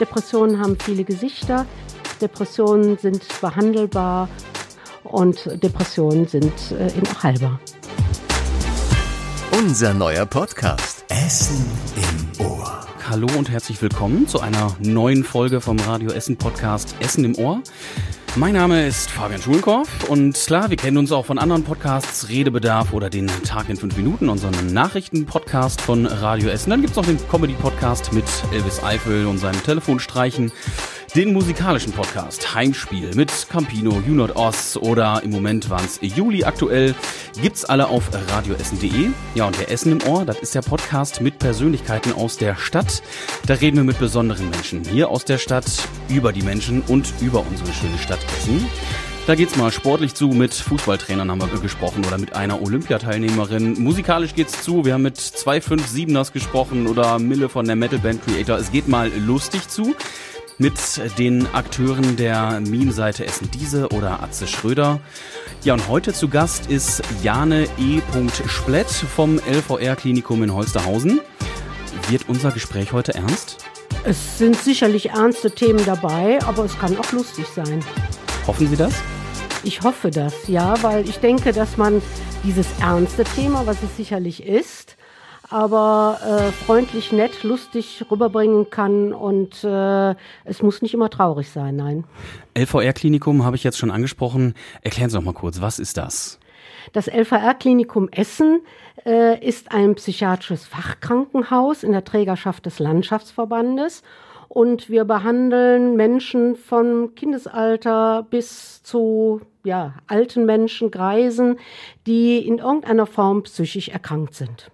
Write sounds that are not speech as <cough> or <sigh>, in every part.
Depressionen haben viele Gesichter. Depressionen sind behandelbar und Depressionen sind äh, eben auch heilbar. Unser neuer Podcast Essen im Ohr. Hallo und herzlich willkommen zu einer neuen Folge vom Radio Essen Podcast Essen im Ohr. Mein Name ist Fabian Schulenkorf und klar, wir kennen uns auch von anderen Podcasts, Redebedarf oder den Tag in fünf Minuten, unseren Nachrichten-Podcast von Radio Essen. Dann gibt's noch den Comedy-Podcast mit Elvis Eifel und seinem Telefonstreichen den musikalischen Podcast Heimspiel mit Campino, Junot Oss oder im Moment waren's Juli aktuell. Gibt's alle auf radioessen.de. Ja, und der Essen im Ohr, das ist der Podcast mit Persönlichkeiten aus der Stadt. Da reden wir mit besonderen Menschen hier aus der Stadt über die Menschen und über unsere schöne Stadt Essen. Da geht's mal sportlich zu, mit Fußballtrainern haben wir gesprochen oder mit einer Olympiateilnehmerin. Musikalisch geht's zu, wir haben mit 257ers gesprochen oder Mille von der Metal Band Creator. Es geht mal lustig zu mit den Akteuren der Meme-Seite Essen Diese oder Atze Schröder. Ja, und heute zu Gast ist Jane E. Splett vom LVR-Klinikum in Holsterhausen. Wird unser Gespräch heute ernst? Es sind sicherlich ernste Themen dabei, aber es kann auch lustig sein. Hoffen Sie das? Ich hoffe das, ja, weil ich denke, dass man dieses ernste Thema, was es sicherlich ist, aber äh, freundlich, nett, lustig rüberbringen kann und äh, es muss nicht immer traurig sein, nein. LVR-Klinikum habe ich jetzt schon angesprochen. Erklären Sie doch mal kurz, was ist das? Das LVR-Klinikum Essen äh, ist ein psychiatrisches Fachkrankenhaus in der Trägerschaft des Landschaftsverbandes und wir behandeln Menschen von Kindesalter bis zu ja, alten Menschen, Greisen, die in irgendeiner Form psychisch erkrankt sind.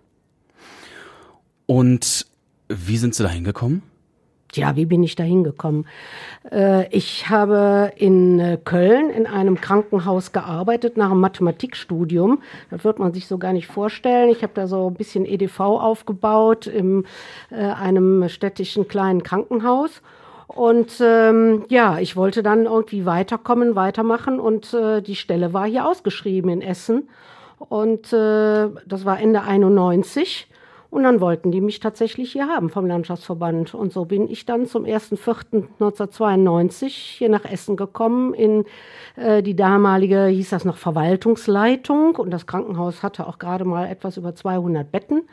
Und wie sind Sie da hingekommen? Ja, wie bin ich da hingekommen? Äh, ich habe in äh, Köln in einem Krankenhaus gearbeitet nach einem Mathematikstudium. Das wird man sich so gar nicht vorstellen. Ich habe da so ein bisschen EDV aufgebaut in äh, einem städtischen kleinen Krankenhaus. Und ähm, ja, ich wollte dann irgendwie weiterkommen, weitermachen und äh, die Stelle war hier ausgeschrieben in Essen. Und äh, das war Ende 91. Und dann wollten die mich tatsächlich hier haben vom Landschaftsverband. Und so bin ich dann zum 1.4.1992 hier nach Essen gekommen in äh, die damalige, hieß das noch Verwaltungsleitung. Und das Krankenhaus hatte auch gerade mal etwas über 200 Betten.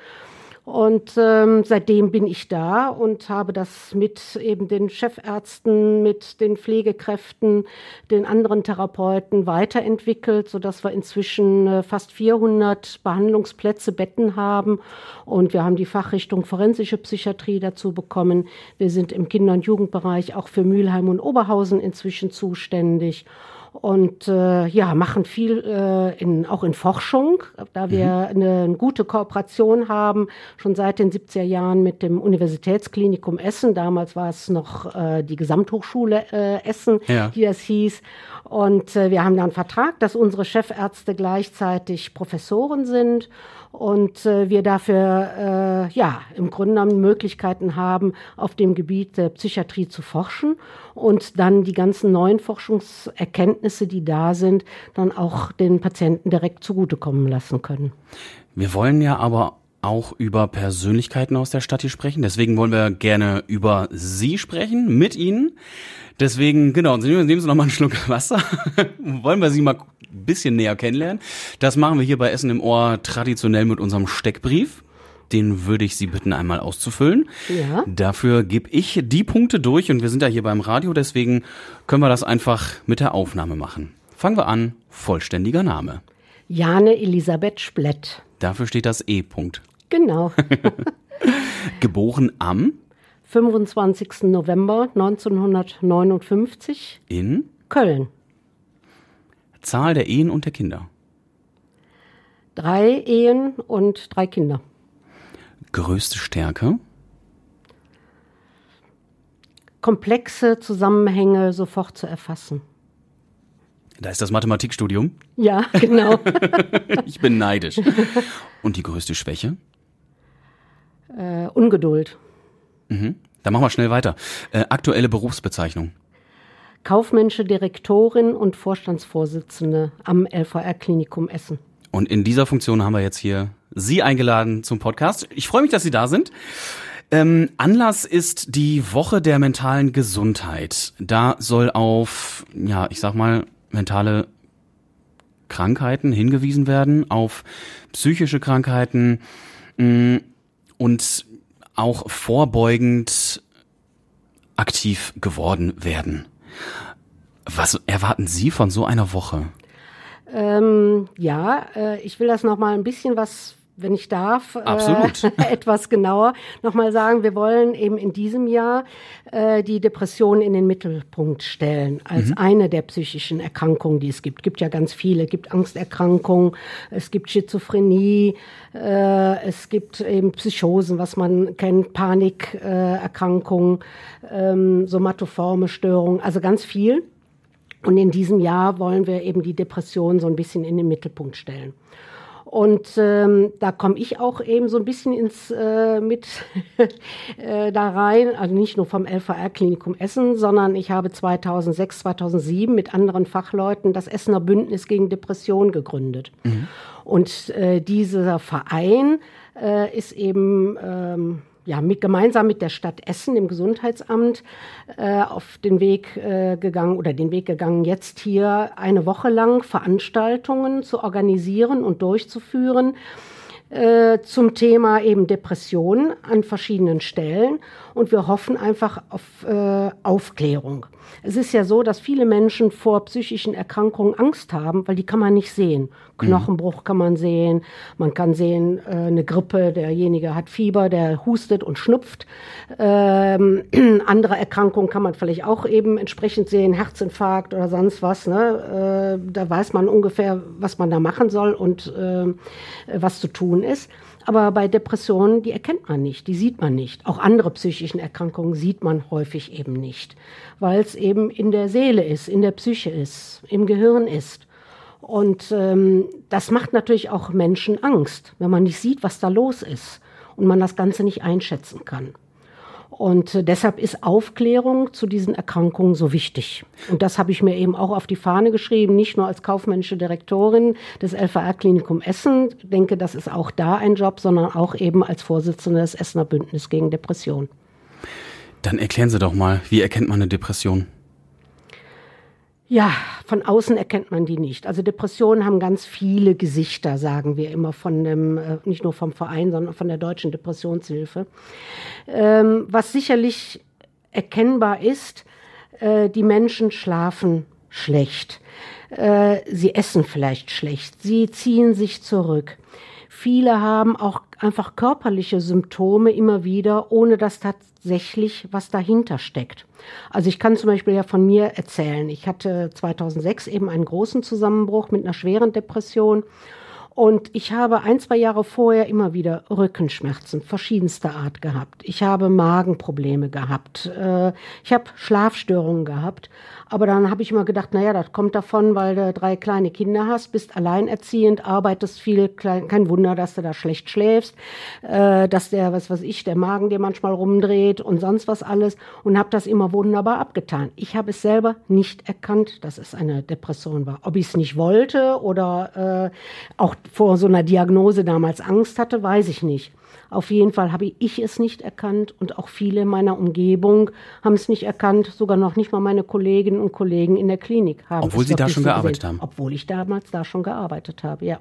Und ähm, seitdem bin ich da und habe das mit eben den Chefärzten, mit den Pflegekräften, den anderen Therapeuten weiterentwickelt, so dass wir inzwischen äh, fast 400 Behandlungsplätze, Betten haben. Und wir haben die Fachrichtung forensische Psychiatrie dazu bekommen. Wir sind im Kinder- und Jugendbereich auch für Mülheim und Oberhausen inzwischen zuständig und äh, ja, machen viel äh, in, auch in Forschung, da wir mhm. eine, eine, gute Kooperation haben, schon seit den 70er Jahren mit dem Universitätsklinikum Essen. Damals war es noch äh, die Gesamthochschule äh, Essen, ja. die das hieß. Und äh, wir haben da einen Vertrag, dass unsere Chefärzte gleichzeitig Professoren sind und äh, wir dafür äh, ja im Grunde genommen Möglichkeiten haben, auf dem Gebiet der Psychiatrie zu forschen und dann die ganzen neuen Forschungserkenntnisse, die da sind, dann auch den Patienten direkt zugutekommen lassen können. Wir wollen ja aber auch über Persönlichkeiten aus der Stadt hier sprechen. Deswegen wollen wir gerne über Sie sprechen, mit Ihnen. Deswegen, genau, nehmen Sie noch mal einen Schluck Wasser. <laughs> wollen wir Sie mal bisschen näher kennenlernen. Das machen wir hier bei Essen im Ohr traditionell mit unserem Steckbrief. Den würde ich Sie bitten, einmal auszufüllen. Ja. Dafür gebe ich die Punkte durch und wir sind ja hier beim Radio, deswegen können wir das einfach mit der Aufnahme machen. Fangen wir an. Vollständiger Name. Jane Elisabeth Splett. Dafür steht das E-Punkt. Genau. <laughs> Geboren am 25. November 1959 in Köln. Zahl der Ehen und der Kinder. Drei Ehen und drei Kinder. Größte Stärke. Komplexe Zusammenhänge sofort zu erfassen. Da ist das Mathematikstudium. Ja, <laughs> genau. <laughs> ich bin neidisch. Und die größte Schwäche? Äh, Ungeduld. Mhm. Dann machen wir schnell weiter. Äh, aktuelle Berufsbezeichnung. Kaufmännische Direktorin und Vorstandsvorsitzende am LVR-Klinikum Essen. Und in dieser Funktion haben wir jetzt hier Sie eingeladen zum Podcast. Ich freue mich, dass Sie da sind. Ähm, Anlass ist die Woche der mentalen Gesundheit. Da soll auf, ja, ich sag mal, mentale Krankheiten hingewiesen werden, auf psychische Krankheiten mh, mm, und auch vorbeugend aktiv geworden werden. Was erwarten Sie von so einer Woche? Ähm, ja, äh, ich will das noch mal ein bisschen was wenn ich darf, äh, <laughs> etwas genauer nochmal sagen, wir wollen eben in diesem Jahr äh, die Depression in den Mittelpunkt stellen, als mhm. eine der psychischen Erkrankungen, die es gibt. Es gibt ja ganz viele. Es gibt Angsterkrankungen, es gibt Schizophrenie, äh, es gibt eben Psychosen, was man kennt, Panikerkrankungen, äh, ähm, somatoforme Störungen, also ganz viel. Und in diesem Jahr wollen wir eben die Depression so ein bisschen in den Mittelpunkt stellen. Und ähm, da komme ich auch eben so ein bisschen ins äh, mit <laughs> äh, da rein, also nicht nur vom LVR-Klinikum Essen, sondern ich habe 2006, 2007 mit anderen Fachleuten das Essener Bündnis gegen Depression gegründet. Mhm. Und äh, dieser Verein äh, ist eben ähm, ja, mit, gemeinsam mit der Stadt Essen, dem Gesundheitsamt, äh, auf den Weg äh, gegangen oder den Weg gegangen, jetzt hier eine Woche lang Veranstaltungen zu organisieren und durchzuführen äh, zum Thema eben Depressionen an verschiedenen Stellen. Und wir hoffen einfach auf äh, Aufklärung. Es ist ja so, dass viele Menschen vor psychischen Erkrankungen Angst haben, weil die kann man nicht sehen. Knochenbruch kann man sehen, man kann sehen, äh, eine Grippe, derjenige hat Fieber, der hustet und schnupft. Ähm, <clears throat> andere Erkrankungen kann man vielleicht auch eben entsprechend sehen, Herzinfarkt oder sonst was. Ne? Äh, da weiß man ungefähr, was man da machen soll und äh, was zu tun ist. Aber bei Depressionen, die erkennt man nicht, die sieht man nicht. Auch andere psychischen Erkrankungen sieht man häufig eben nicht, weil es eben in der Seele ist, in der Psyche ist, im Gehirn ist. Und ähm, das macht natürlich auch Menschen Angst, wenn man nicht sieht, was da los ist und man das Ganze nicht einschätzen kann. Und äh, deshalb ist Aufklärung zu diesen Erkrankungen so wichtig. Und das habe ich mir eben auch auf die Fahne geschrieben, nicht nur als kaufmännische Direktorin des LVR-Klinikum Essen, ich denke, das ist auch da ein Job, sondern auch eben als Vorsitzende des Essener Bündnis gegen Depression. Dann erklären Sie doch mal, wie erkennt man eine Depression? Ja, von außen erkennt man die nicht. Also Depressionen haben ganz viele Gesichter, sagen wir immer von dem, äh, nicht nur vom Verein, sondern von der Deutschen Depressionshilfe. Ähm, was sicherlich erkennbar ist, äh, die Menschen schlafen schlecht. Äh, sie essen vielleicht schlecht. Sie ziehen sich zurück. Viele haben auch einfach körperliche Symptome immer wieder, ohne dass tatsächlich was dahinter steckt. Also ich kann zum Beispiel ja von mir erzählen. Ich hatte 2006 eben einen großen Zusammenbruch mit einer schweren Depression und ich habe ein, zwei Jahre vorher immer wieder Rückenschmerzen verschiedenster Art gehabt. Ich habe Magenprobleme gehabt. Äh, ich habe Schlafstörungen gehabt. Aber dann habe ich immer gedacht, naja, das kommt davon, weil du drei kleine Kinder hast, bist alleinerziehend, arbeitest viel, kein Wunder, dass du da schlecht schläfst, äh, dass der, was weiß ich, der Magen dir manchmal rumdreht und sonst was alles und habe das immer wunderbar abgetan. Ich habe es selber nicht erkannt, dass es eine Depression war. Ob ich es nicht wollte oder äh, auch vor so einer Diagnose damals Angst hatte, weiß ich nicht. Auf jeden Fall habe ich es nicht erkannt und auch viele in meiner Umgebung haben es nicht erkannt, sogar noch nicht mal meine Kolleginnen und Kollegen in der Klinik haben. Obwohl Sie da schon so gearbeitet gesehen. haben. Obwohl ich damals da schon gearbeitet habe, ja.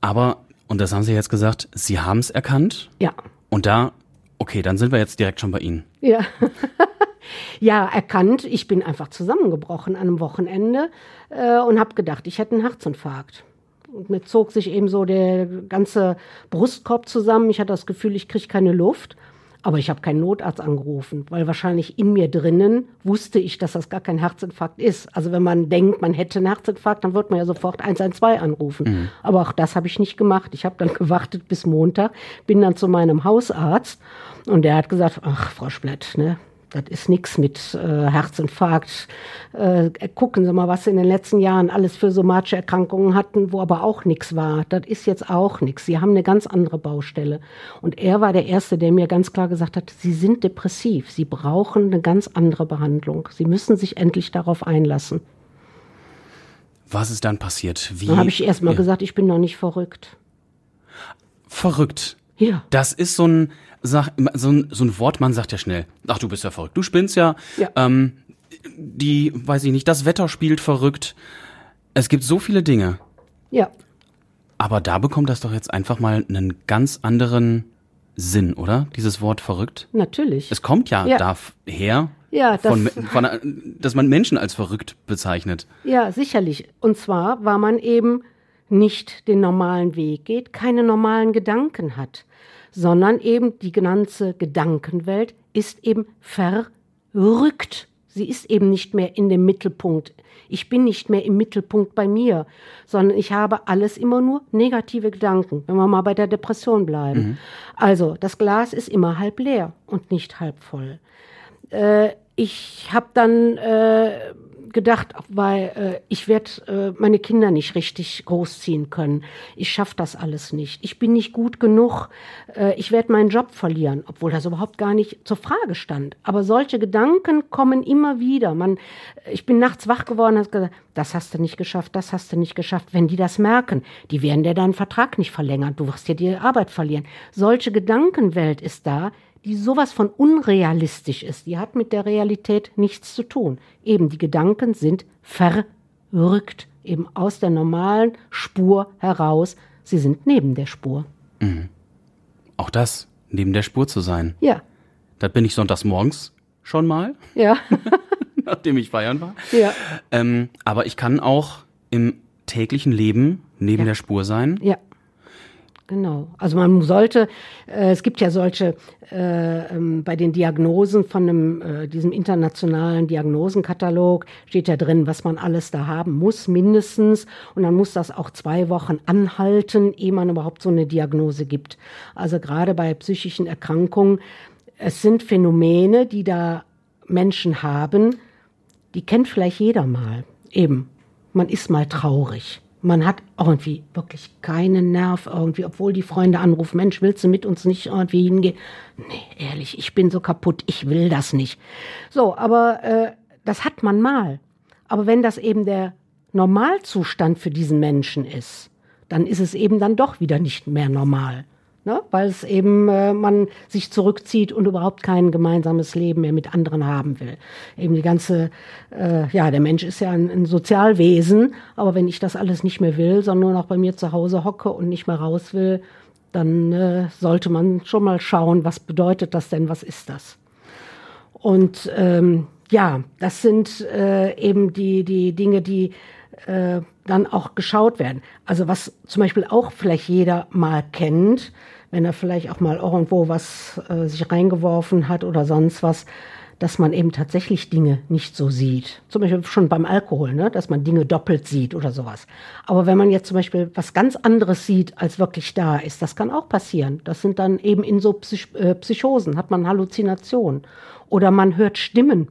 Aber, und das haben Sie jetzt gesagt, Sie haben es erkannt? Ja. Und da, okay, dann sind wir jetzt direkt schon bei Ihnen. Ja. <laughs> ja, erkannt, ich bin einfach zusammengebrochen an einem Wochenende äh, und habe gedacht, ich hätte einen Herzinfarkt. Und mir zog sich eben so der ganze Brustkorb zusammen. Ich hatte das Gefühl, ich kriege keine Luft. Aber ich habe keinen Notarzt angerufen, weil wahrscheinlich in mir drinnen wusste ich, dass das gar kein Herzinfarkt ist. Also wenn man denkt, man hätte einen Herzinfarkt, dann wird man ja sofort 112 anrufen. Mhm. Aber auch das habe ich nicht gemacht. Ich habe dann gewartet bis Montag, bin dann zu meinem Hausarzt und der hat gesagt, ach, Frau Splett, ne, das ist nichts mit äh, Herzinfarkt. Äh, gucken Sie mal, was Sie in den letzten Jahren alles für somatische Erkrankungen hatten, wo aber auch nichts war. Das ist jetzt auch nichts. Sie haben eine ganz andere Baustelle. Und er war der Erste, der mir ganz klar gesagt hat, Sie sind depressiv. Sie brauchen eine ganz andere Behandlung. Sie müssen sich endlich darauf einlassen. Was ist dann passiert? Wie? Dann habe ich erst mal ja. gesagt, ich bin noch nicht verrückt. Verrückt? Ja. Das ist so ein, sag, so ein, so ein Wort, man sagt ja schnell, ach, du bist ja verrückt, du spinnst ja. Ja. Ähm, die, weiß ich nicht, das Wetter spielt verrückt. Es gibt so viele Dinge. Ja. Aber da bekommt das doch jetzt einfach mal einen ganz anderen Sinn, oder? Dieses Wort verrückt. Natürlich. Es kommt ja, Ja. daher, Ja, das- von, von, dass man Menschen als verrückt bezeichnet. Ja, sicherlich. Und zwar, weil man eben nicht den normalen Weg geht, keine normalen Gedanken hat, sondern eben die ganze Gedankenwelt ist eben verrückt. Sie ist eben nicht mehr in dem Mittelpunkt. Ich bin nicht mehr im Mittelpunkt bei mir, sondern ich habe alles immer nur negative Gedanken, wenn wir mal bei der Depression bleiben. Also, das Glas ist immer halb leer und nicht halb voll äh, ich habe dann äh, gedacht, weil äh, ich werde äh, meine Kinder nicht richtig großziehen können. Ich schaffe das alles nicht. Ich bin nicht gut genug. Äh, ich werde meinen Job verlieren, obwohl das überhaupt gar nicht zur Frage stand. Aber solche Gedanken kommen immer wieder. Man, ich bin nachts wach geworden und habe gesagt, das hast du nicht geschafft, das hast du nicht geschafft. Wenn die das merken, die werden dir deinen Vertrag nicht verlängern. Du wirst dir die Arbeit verlieren. Solche Gedankenwelt ist da, die sowas von unrealistisch ist. Die hat mit der Realität nichts zu tun. Eben die Gedanken sind verrückt, eben aus der normalen Spur heraus. Sie sind neben der Spur. Auch das, neben der Spur zu sein. Ja, Das bin ich sonntags morgens schon mal, ja, <laughs> nachdem ich feiern war. ja, Ähm, aber ich kann auch im täglichen Leben neben Ja. der Spur sein. ja. Genau. Also man sollte, äh, es gibt ja solche äh, ähm, bei den Diagnosen von einem, äh, diesem internationalen Diagnosenkatalog steht ja drin, was man alles da haben muss, mindestens. Und dann muss das auch zwei Wochen anhalten, ehe man überhaupt so eine Diagnose gibt. Also gerade bei psychischen Erkrankungen, es sind Phänomene, die da Menschen haben, die kennt vielleicht jeder mal. Eben, man ist mal traurig. Man hat irgendwie wirklich keinen Nerv irgendwie, obwohl die Freunde anrufen, Mensch, willst du mit uns nicht irgendwie hingehen? Nee, ehrlich, ich bin so kaputt, ich will das nicht. So, aber äh, das hat man mal. Aber wenn das eben der Normalzustand für diesen Menschen ist, dann ist es eben dann doch wieder nicht mehr normal. Ne? Weil es eben äh, man sich zurückzieht und überhaupt kein gemeinsames Leben mehr mit anderen haben will. Eben die ganze, äh, ja, der Mensch ist ja ein, ein Sozialwesen, aber wenn ich das alles nicht mehr will, sondern nur noch bei mir zu Hause hocke und nicht mehr raus will, dann äh, sollte man schon mal schauen, was bedeutet das denn, was ist das? Und ähm, ja, das sind äh, eben die, die Dinge, die äh, dann auch geschaut werden. Also was zum Beispiel auch vielleicht jeder mal kennt, wenn er vielleicht auch mal irgendwo was äh, sich reingeworfen hat oder sonst was, dass man eben tatsächlich Dinge nicht so sieht. Zum Beispiel schon beim Alkohol, ne? dass man Dinge doppelt sieht oder sowas. Aber wenn man jetzt zum Beispiel was ganz anderes sieht, als wirklich da ist, das kann auch passieren. Das sind dann eben in so Psych äh, Psychosen, hat man Halluzinationen. Oder man hört Stimmen.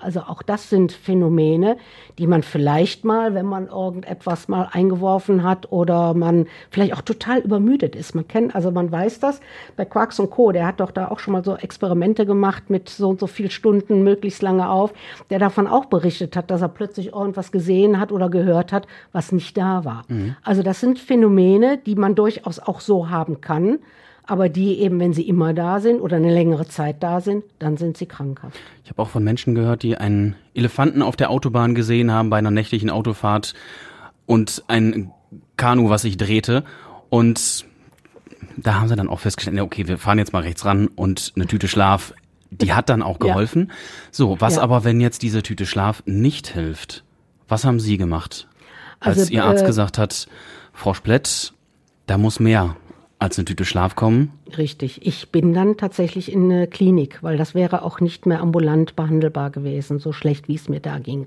Also auch das sind Phänomene, die man vielleicht mal, wenn man irgendetwas mal eingeworfen hat oder man vielleicht auch total übermüdet ist. Man kennt, also man weiß das bei Quarks und Co. Der hat doch da auch schon mal so Experimente gemacht mit so und so viel Stunden möglichst lange auf, der davon auch berichtet hat, dass er plötzlich irgendwas gesehen hat oder gehört hat, was nicht da war. Also das sind Phänomene, die man durchaus auch so haben kann. Aber die eben, wenn sie immer da sind oder eine längere Zeit da sind, dann sind sie krankhaft. Ich habe auch von Menschen gehört, die einen Elefanten auf der Autobahn gesehen haben bei einer nächtlichen Autofahrt und ein Kanu, was sich drehte. Und da haben sie dann auch festgestellt, ja, okay, wir fahren jetzt mal rechts ran und eine Tüte Schlaf, die hat dann auch <laughs> Ja. geholfen. So, was Ja. aber, wenn jetzt diese Tüte Schlaf nicht hilft? Was haben Sie gemacht? Als Also, Ihr Arzt äh, gesagt hat, Frau Splett, da muss mehr als eine Tüte Schlaf kommen. Richtig. Ich bin dann tatsächlich in eine Klinik, weil das wäre auch nicht mehr ambulant behandelbar gewesen, so schlecht wie es mir da ging.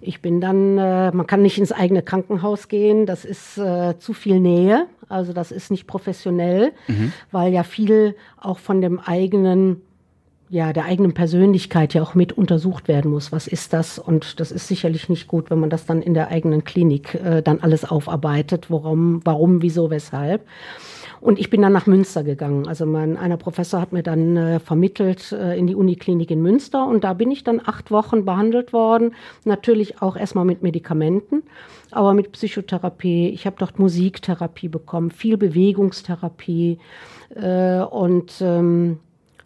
Ich bin dann, äh, man kann nicht ins eigene Krankenhaus gehen, das ist äh, zu viel Nähe, also das ist nicht professionell, weil ja viel auch von dem eigenen ja, der eigenen Persönlichkeit ja auch mit untersucht werden muss. Was ist das? Und das ist sicherlich nicht gut, wenn man das dann in der eigenen Klinik äh, dann alles aufarbeitet. Warum, warum, wieso, weshalb? Und ich bin dann nach Münster gegangen. Also mein einer Professor hat mir dann äh, vermittelt äh, in die Uniklinik in Münster und da bin ich dann acht Wochen behandelt worden. Natürlich auch erstmal mit Medikamenten, aber mit Psychotherapie. Ich habe dort Musiktherapie bekommen, viel Bewegungstherapie äh, und ähm,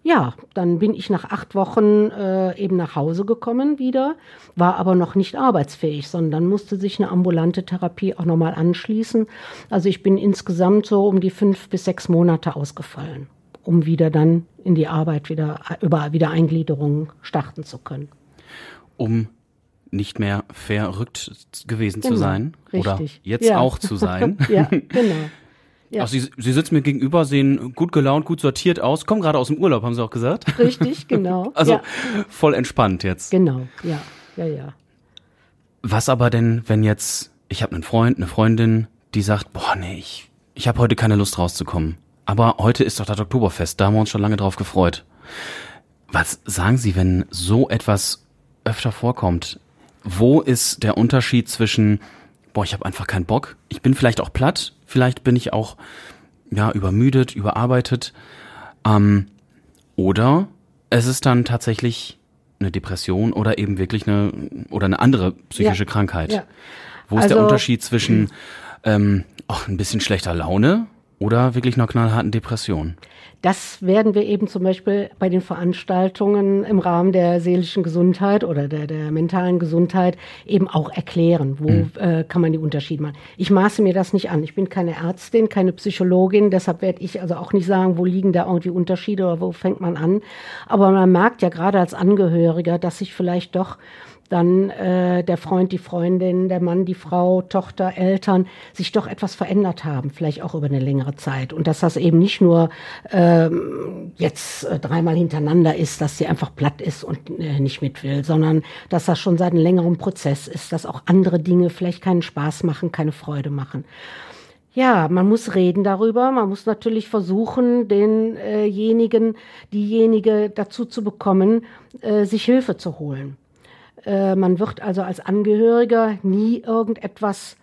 ja, dann bin ich nach acht Wochen äh, eben nach Hause gekommen wieder, war aber noch nicht arbeitsfähig, sondern musste sich eine ambulante Therapie auch nochmal anschließen. Also ich bin insgesamt so um die fünf bis sechs Monate ausgefallen, um wieder dann in die Arbeit wieder über Wiedereingliederung starten zu können. Um nicht mehr verrückt gewesen genau, zu sein richtig. oder jetzt ja. auch zu sein. <laughs> ja, <laughs> genau. Ja. Ach, Sie, Sie sitzen mir gegenüber, sehen gut gelaunt, gut sortiert aus, kommen gerade aus dem Urlaub, haben Sie auch gesagt? Richtig, <laughs> genau. also ja. voll entspannt jetzt. Genau, ja, ja, ja. Was aber denn, wenn jetzt, ich habe einen Freund, eine Freundin, die sagt, boah, nee, ich, ich habe heute keine Lust rauszukommen. Aber heute ist doch das Oktoberfest, da haben wir uns schon lange drauf gefreut. Was sagen Sie, wenn so etwas öfter vorkommt? Wo ist der Unterschied zwischen, boah, ich habe einfach keinen Bock, ich bin vielleicht auch platt, Vielleicht bin ich auch ja übermüdet, überarbeitet. Ähm, oder es ist dann tatsächlich eine Depression oder eben wirklich eine oder eine andere psychische ja, Krankheit. Ja. Wo ist also, der Unterschied zwischen ähm, auch ein bisschen schlechter Laune oder wirklich einer knallharten Depression? Das werden wir eben zum Beispiel bei den Veranstaltungen im Rahmen der seelischen Gesundheit oder der, der mentalen Gesundheit eben auch erklären. Wo mhm. äh, kann man die Unterschiede machen? Ich maße mir das nicht an. Ich bin keine Ärztin, keine Psychologin, deshalb werde ich also auch nicht sagen, wo liegen da irgendwie Unterschiede oder wo fängt man an. Aber man merkt ja gerade als Angehöriger, dass sich vielleicht doch dann äh, der Freund, die Freundin, der Mann, die Frau, Tochter, Eltern sich doch etwas verändert haben, vielleicht auch über eine längere Zeit. Und dass das eben nicht nur ähm, jetzt äh, dreimal hintereinander ist, dass sie einfach platt ist und äh, nicht mit will, sondern dass das schon seit einem längeren Prozess ist, dass auch andere Dinge vielleicht keinen Spaß machen, keine Freude machen. Ja, man muss reden darüber. Man muss natürlich versuchen, denjenigen, diejenige dazu zu bekommen, äh, sich Hilfe zu holen. Äh, man wird also als Angehöriger nie irgendetwas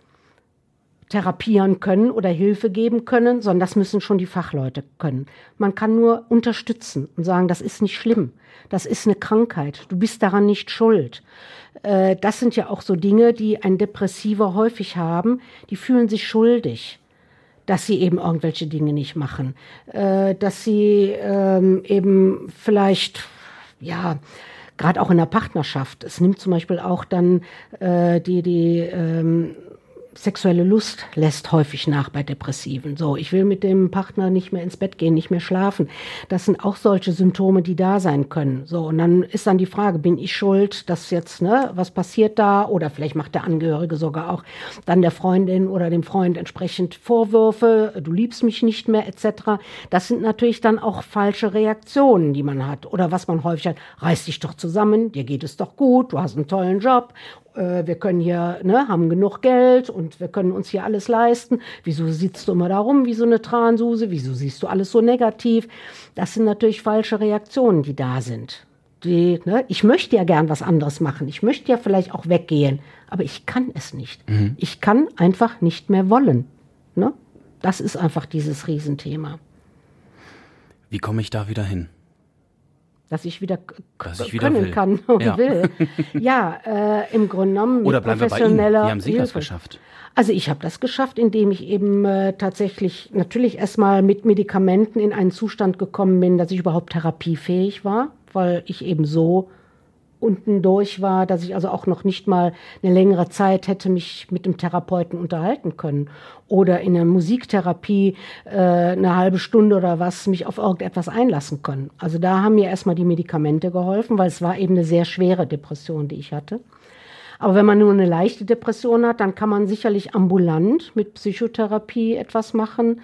therapieren können oder Hilfe geben können, sondern das müssen schon die Fachleute können. Man kann nur unterstützen und sagen, das ist nicht schlimm, das ist eine Krankheit, du bist daran nicht schuld. Äh, das sind ja auch so Dinge, die ein Depressiver häufig haben, die fühlen sich schuldig dass sie eben irgendwelche Dinge nicht machen, äh, dass sie ähm, eben vielleicht ja gerade auch in der Partnerschaft. Es nimmt zum Beispiel auch dann äh, die, die ähm, sexuelle Lust lässt häufig nach bei Depressiven. So, ich will mit dem Partner nicht mehr ins Bett gehen, nicht mehr schlafen. Das sind auch solche Symptome, die da sein können. So, und dann ist dann die Frage, bin ich schuld, dass jetzt, ne, was passiert da? Oder vielleicht macht der Angehörige sogar auch dann der Freundin oder dem Freund entsprechend Vorwürfe, du liebst mich nicht mehr, etc. Das sind natürlich dann auch falsche Reaktionen, die man hat. Oder was man häufig hat, reiß dich doch zusammen, dir geht es doch gut, du hast einen tollen Job äh, wir können hier, ne, haben genug Geld und wir können uns hier alles leisten. Wieso sitzt du immer da rum wie so eine Transuse? Wieso siehst du alles so negativ? Das sind natürlich falsche Reaktionen, die da sind. Die, ne, ich möchte ja gern was anderes machen. Ich möchte ja vielleicht auch weggehen, aber ich kann es nicht. Mhm. Ich kann einfach nicht mehr wollen. Ne? Das ist einfach dieses Riesenthema. Wie komme ich da wieder hin? Dass ich wieder, dass ich wieder können will. kann <laughs> und ja. will. Ja, äh, im Grunde genommen Oder bleiben wir bei Ihnen. Wie haben Sie Hilfe. das geschafft? Also ich habe das geschafft, indem ich eben äh, tatsächlich natürlich erstmal mit Medikamenten in einen Zustand gekommen bin, dass ich überhaupt therapiefähig war, weil ich eben so unten durch war, dass ich also auch noch nicht mal eine längere Zeit hätte mich mit dem Therapeuten unterhalten können oder in der Musiktherapie äh, eine halbe Stunde oder was mich auf irgendetwas einlassen können. Also da haben mir erstmal die Medikamente geholfen, weil es war eben eine sehr schwere Depression, die ich hatte. Aber wenn man nur eine leichte Depression hat, dann kann man sicherlich ambulant mit Psychotherapie etwas machen,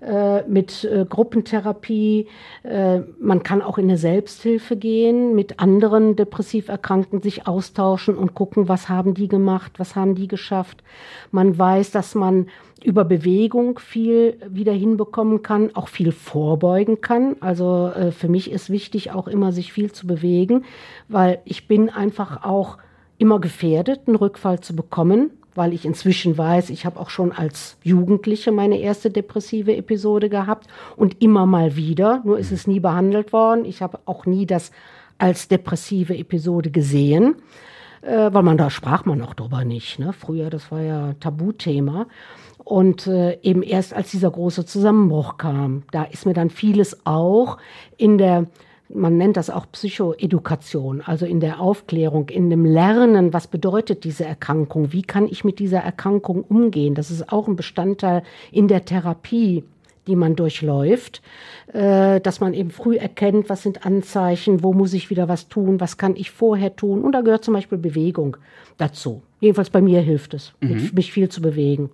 äh, mit äh, Gruppentherapie. Äh, man kann auch in eine Selbsthilfe gehen, mit anderen depressiv Erkrankten sich austauschen und gucken, was haben die gemacht, was haben die geschafft. Man weiß, dass man über Bewegung viel wieder hinbekommen kann, auch viel vorbeugen kann. Also äh, für mich ist wichtig, auch immer sich viel zu bewegen, weil ich bin einfach auch immer gefährdet, einen Rückfall zu bekommen, weil ich inzwischen weiß, ich habe auch schon als Jugendliche meine erste depressive Episode gehabt und immer mal wieder, nur ist es nie behandelt worden. Ich habe auch nie das als depressive Episode gesehen, äh, weil man da sprach man auch drüber nicht. Ne? Früher, das war ja Tabuthema. Und äh, eben erst als dieser große Zusammenbruch kam, da ist mir dann vieles auch in der man nennt das auch Psychoedukation, also in der Aufklärung, in dem Lernen, was bedeutet diese Erkrankung, wie kann ich mit dieser Erkrankung umgehen. Das ist auch ein Bestandteil in der Therapie, die man durchläuft, äh, dass man eben früh erkennt, was sind Anzeichen, wo muss ich wieder was tun, was kann ich vorher tun. Und da gehört zum Beispiel Bewegung dazu. Jedenfalls bei mir hilft es, mhm. mich viel zu bewegen.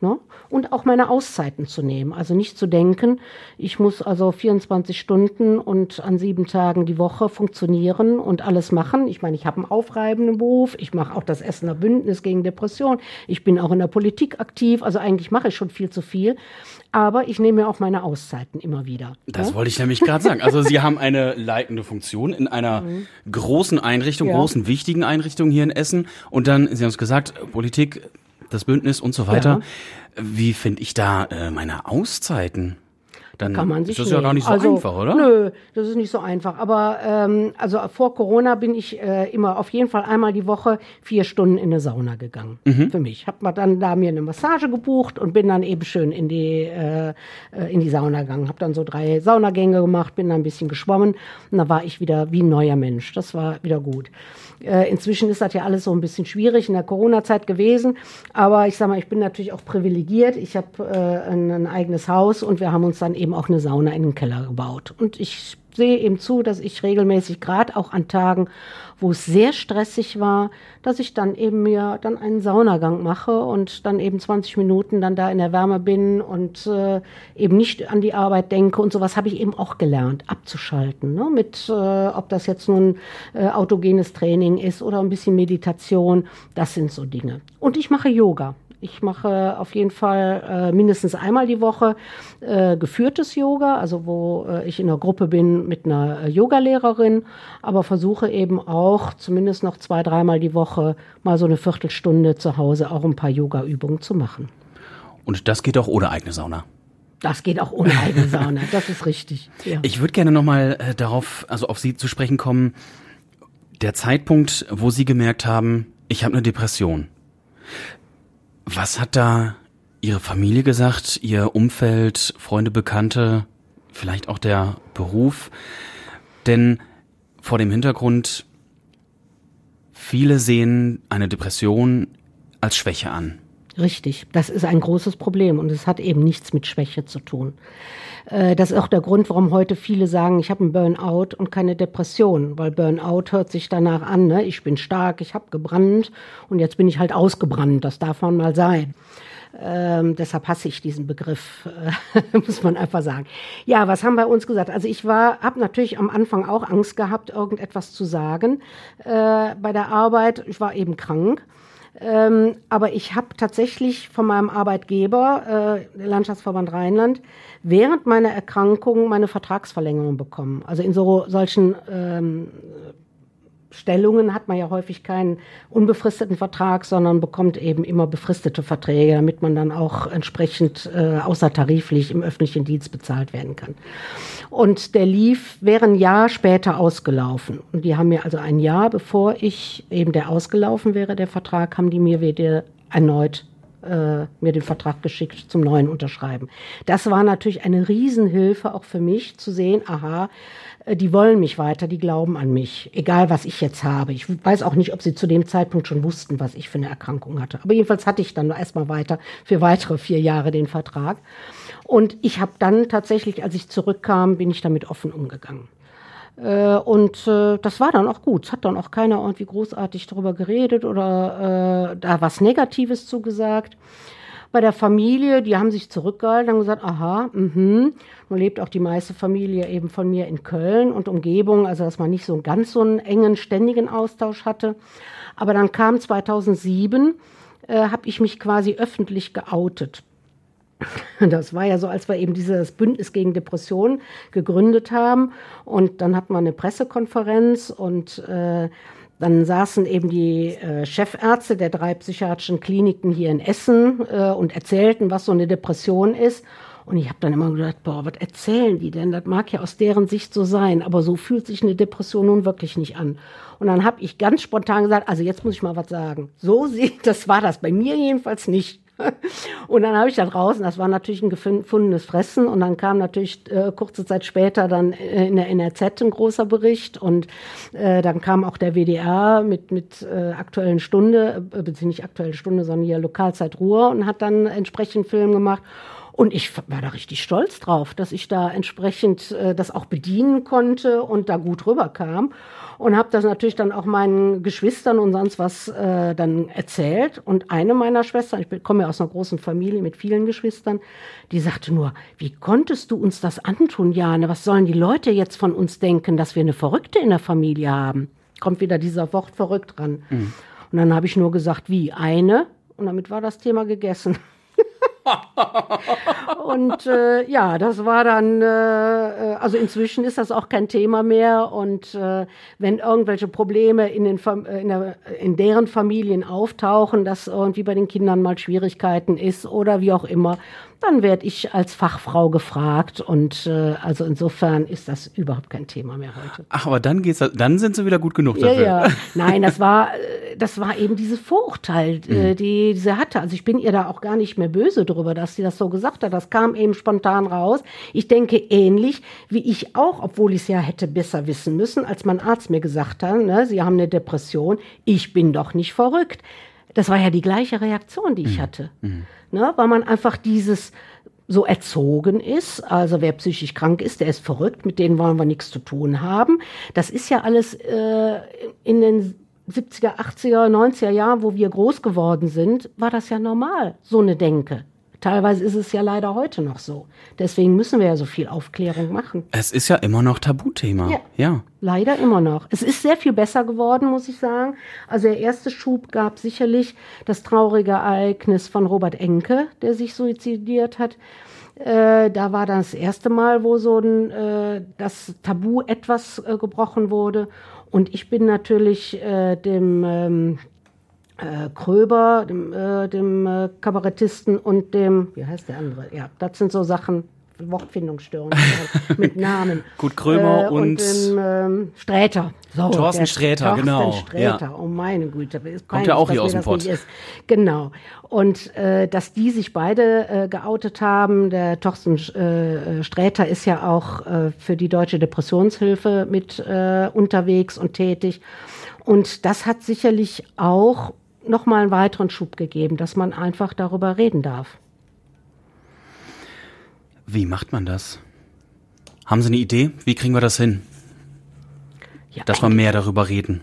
Ne? Und auch meine Auszeiten zu nehmen. Also nicht zu denken, ich muss also 24 Stunden und an sieben Tagen die Woche funktionieren und alles machen. Ich meine, ich habe einen aufreibenden Beruf, ich mache auch das Essener Bündnis gegen Depression, ich bin auch in der Politik aktiv, also eigentlich mache ich schon viel zu viel. Aber ich nehme mir auch meine Auszeiten immer wieder. Das ja? wollte ich nämlich gerade sagen. Also Sie haben eine leitende Funktion in einer <laughs> mhm. großen Einrichtung, ja. großen, wichtigen Einrichtung hier in Essen. Und dann, Sie haben es gesagt, Politik, das Bündnis und so weiter. Ja. Wie finde ich da äh, meine Auszeiten? Dann kann man sich ist das ja gar nicht so also, einfach, oder? Nö, das ist nicht so einfach. Aber ähm, also vor Corona bin ich äh, immer auf jeden Fall einmal die Woche vier Stunden in eine Sauna gegangen. Mhm. Für mich. Hab mal dann da mir eine Massage gebucht und bin dann eben schön in die äh, äh in die Sauna gegangen. Hab dann so drei Saunagänge gemacht, bin dann ein bisschen geschwommen und da war ich wieder wie ein neuer Mensch. Das war wieder gut. Äh, inzwischen ist das ja alles so ein bisschen schwierig in der Corona-Zeit gewesen. Aber ich sag mal, ich bin natürlich auch privilegiert. Ich habe äh, ein, ein eigenes Haus und wir haben uns dann eben auch eine Sauna in den Keller gebaut. Und ich sehe eben zu, dass ich regelmäßig, gerade auch an Tagen, wo es sehr stressig war, dass ich dann eben mir dann einen Saunagang mache und dann eben 20 Minuten dann da in der Wärme bin und äh, eben nicht an die Arbeit denke und sowas habe ich eben auch gelernt, abzuschalten. Ne? Mit, äh, ob das jetzt nun äh, autogenes Training ist oder ein bisschen Meditation, das sind so Dinge. Und ich mache Yoga. Ich mache auf jeden Fall äh, mindestens einmal die Woche äh, geführtes Yoga, also wo äh, ich in einer Gruppe bin mit einer äh, Yogalehrerin, aber versuche eben auch zumindest noch zwei, dreimal die Woche mal so eine Viertelstunde zu Hause auch ein paar Yoga-Übungen zu machen. Und das geht auch ohne eigene Sauna? Das geht auch ohne eigene Sauna, <laughs> das ist richtig. Ja. Ich würde gerne nochmal äh, darauf, also auf Sie zu sprechen kommen. Der Zeitpunkt, wo Sie gemerkt haben, ich habe eine Depression. Was hat da Ihre Familie gesagt, Ihr Umfeld, Freunde, Bekannte, vielleicht auch der Beruf? Denn vor dem Hintergrund, viele sehen eine Depression als Schwäche an. Richtig, das ist ein großes Problem und es hat eben nichts mit Schwäche zu tun. Äh, das ist auch der Grund, warum heute viele sagen, ich habe einen Burnout und keine Depression, weil Burnout hört sich danach an, ne? ich bin stark, ich habe gebrannt und jetzt bin ich halt ausgebrannt, das darf man mal sein. Ähm, deshalb hasse ich diesen Begriff, äh, <laughs> muss man einfach sagen. Ja, was haben wir uns gesagt? Also ich war, habe natürlich am Anfang auch Angst gehabt, irgendetwas zu sagen äh, bei der Arbeit. Ich war eben krank ähm, aber ich habe tatsächlich von meinem Arbeitgeber, äh, Landschaftsverband Rheinland, während meiner Erkrankung meine Vertragsverlängerung bekommen. Also in so solchen ähm, Stellungen hat man ja häufig keinen unbefristeten Vertrag, sondern bekommt eben immer befristete Verträge, damit man dann auch entsprechend äh, außertariflich im öffentlichen Dienst bezahlt werden kann. Und der lief, wäre ein Jahr später ausgelaufen. Und die haben mir also ein Jahr, bevor ich eben der ausgelaufen wäre, der Vertrag, haben die mir wieder erneut äh, mir den Vertrag geschickt zum neuen Unterschreiben. Das war natürlich eine Riesenhilfe auch für mich zu sehen, aha, die wollen mich weiter, die glauben an mich, egal was ich jetzt habe. Ich weiß auch nicht, ob sie zu dem Zeitpunkt schon wussten, was ich für eine Erkrankung hatte. Aber jedenfalls hatte ich dann erstmal weiter für weitere vier Jahre den Vertrag. Und ich habe dann tatsächlich, als ich zurückkam, bin ich damit offen umgegangen. Äh, und äh, das war dann auch gut. Es hat dann auch keiner irgendwie großartig darüber geredet oder äh, da was Negatives zugesagt. Bei der Familie, die haben sich zurückgehalten, haben gesagt, aha, mhm. Nun lebt auch die meiste Familie eben von mir in Köln und Umgebung, also dass man nicht so ganz so einen engen, ständigen Austausch hatte. Aber dann kam 2007, äh, habe ich mich quasi öffentlich geoutet. <laughs> Das war ja so, als wir eben dieses Bündnis gegen Depressionen gegründet haben. Und dann hatten wir eine Pressekonferenz und äh, dann saßen eben die äh, Chefärzte der drei psychiatrischen Kliniken hier in Essen äh, und erzählten, was so eine Depression ist. Und ich habe dann immer gedacht, boah, was erzählen die denn? Das mag ja aus deren Sicht so sein, aber so fühlt sich eine Depression nun wirklich nicht an. Und dann habe ich ganz spontan gesagt, also jetzt muss ich mal was sagen. So sieht, <laughs> das war das bei mir jedenfalls nicht. <laughs> Und dann habe ich da draußen, das war natürlich ein gefundenes Fressen und dann kam natürlich äh, kurze Zeit später dann äh, in der NRZ ein großer Bericht und äh, dann kam auch der WDR mit, mit äh, aktuellen Stunde, äh, beziehungsweise nicht aktuelle Stunde, sondern hier Lokalzeit Ruhr und hat dann entsprechend Film gemacht. Und ich war da richtig stolz drauf, dass ich da entsprechend äh, das auch bedienen konnte und da gut rüberkam und habe das natürlich dann auch meinen Geschwistern und sonst was äh, dann erzählt. Und eine meiner Schwestern, ich komme ja aus einer großen Familie mit vielen Geschwistern, die sagte nur, wie konntest du uns das antun, Jane? Was sollen die Leute jetzt von uns denken, dass wir eine Verrückte in der Familie haben? Kommt wieder dieser Wort verrückt dran. Mhm. Und dann habe ich nur gesagt, wie eine? Und damit war das Thema gegessen. <laughs> und äh, ja, das war dann, äh, äh, also inzwischen ist das auch kein Thema mehr. Und äh, wenn irgendwelche Probleme in, den, äh, in, der, in deren Familien auftauchen, dass irgendwie bei den Kindern mal Schwierigkeiten ist oder wie auch immer, dann werde ich als Fachfrau gefragt und äh, also insofern ist das überhaupt kein Thema mehr heute. Ach, aber dann geht's, dann sind sie wieder gut genug dafür. Ja, ja. <laughs> Nein, das war, das war eben diese Vorurteil, äh, mhm. die sie hatte. Also ich bin ihr da auch gar nicht mehr böse drüber, dass sie das so gesagt hat. Das kam eben spontan raus. Ich denke ähnlich wie ich auch, obwohl ich es ja hätte besser wissen müssen, als mein Arzt mir gesagt hat, ne, sie haben eine Depression. Ich bin doch nicht verrückt. Das war ja die gleiche Reaktion, die ich mhm. hatte. Mhm ne, weil man einfach dieses so erzogen ist. Also wer psychisch krank ist, der ist verrückt, mit denen wollen wir nichts zu tun haben. Das ist ja alles äh, in den 70er, 80er, 90er Jahren, wo wir groß geworden sind, war das ja normal, so eine Denke. Teilweise ist es ja leider heute noch so. Deswegen müssen wir ja so viel Aufklärung machen. Es ist ja immer noch Tabuthema. Ja. ja. Leider immer noch. Es ist sehr viel besser geworden, muss ich sagen. Also der erste Schub gab sicherlich das traurige Ereignis von Robert Enke, der sich suizidiert hat. Äh, da war das erste Mal, wo so ein, äh, das Tabu etwas äh, gebrochen wurde. Und ich bin natürlich äh, dem ähm, äh, Kröber, dem, äh, dem äh, Kabarettisten und dem, wie heißt der andere? Ja, das sind so Sachen, Wortfindungsstörungen <laughs> mit Namen. Gut, Krömer äh, und, und dem, ähm, Sträter. So, Thorsten Sträter, Thorsten genau. Sträter, ja. oh meine Güte. Ist Kommt ja auch hier aus dem Pott. Genau. Und äh, dass die sich beide äh, geoutet haben, der Thorsten Sträter ist ja auch für die Deutsche Depressionshilfe mit unterwegs und tätig. Und das hat sicherlich auch nochmal einen weiteren Schub gegeben, dass man einfach darüber reden darf. Wie macht man das? Haben Sie eine Idee? Wie kriegen wir das hin? Ja, dass wir mehr darüber reden.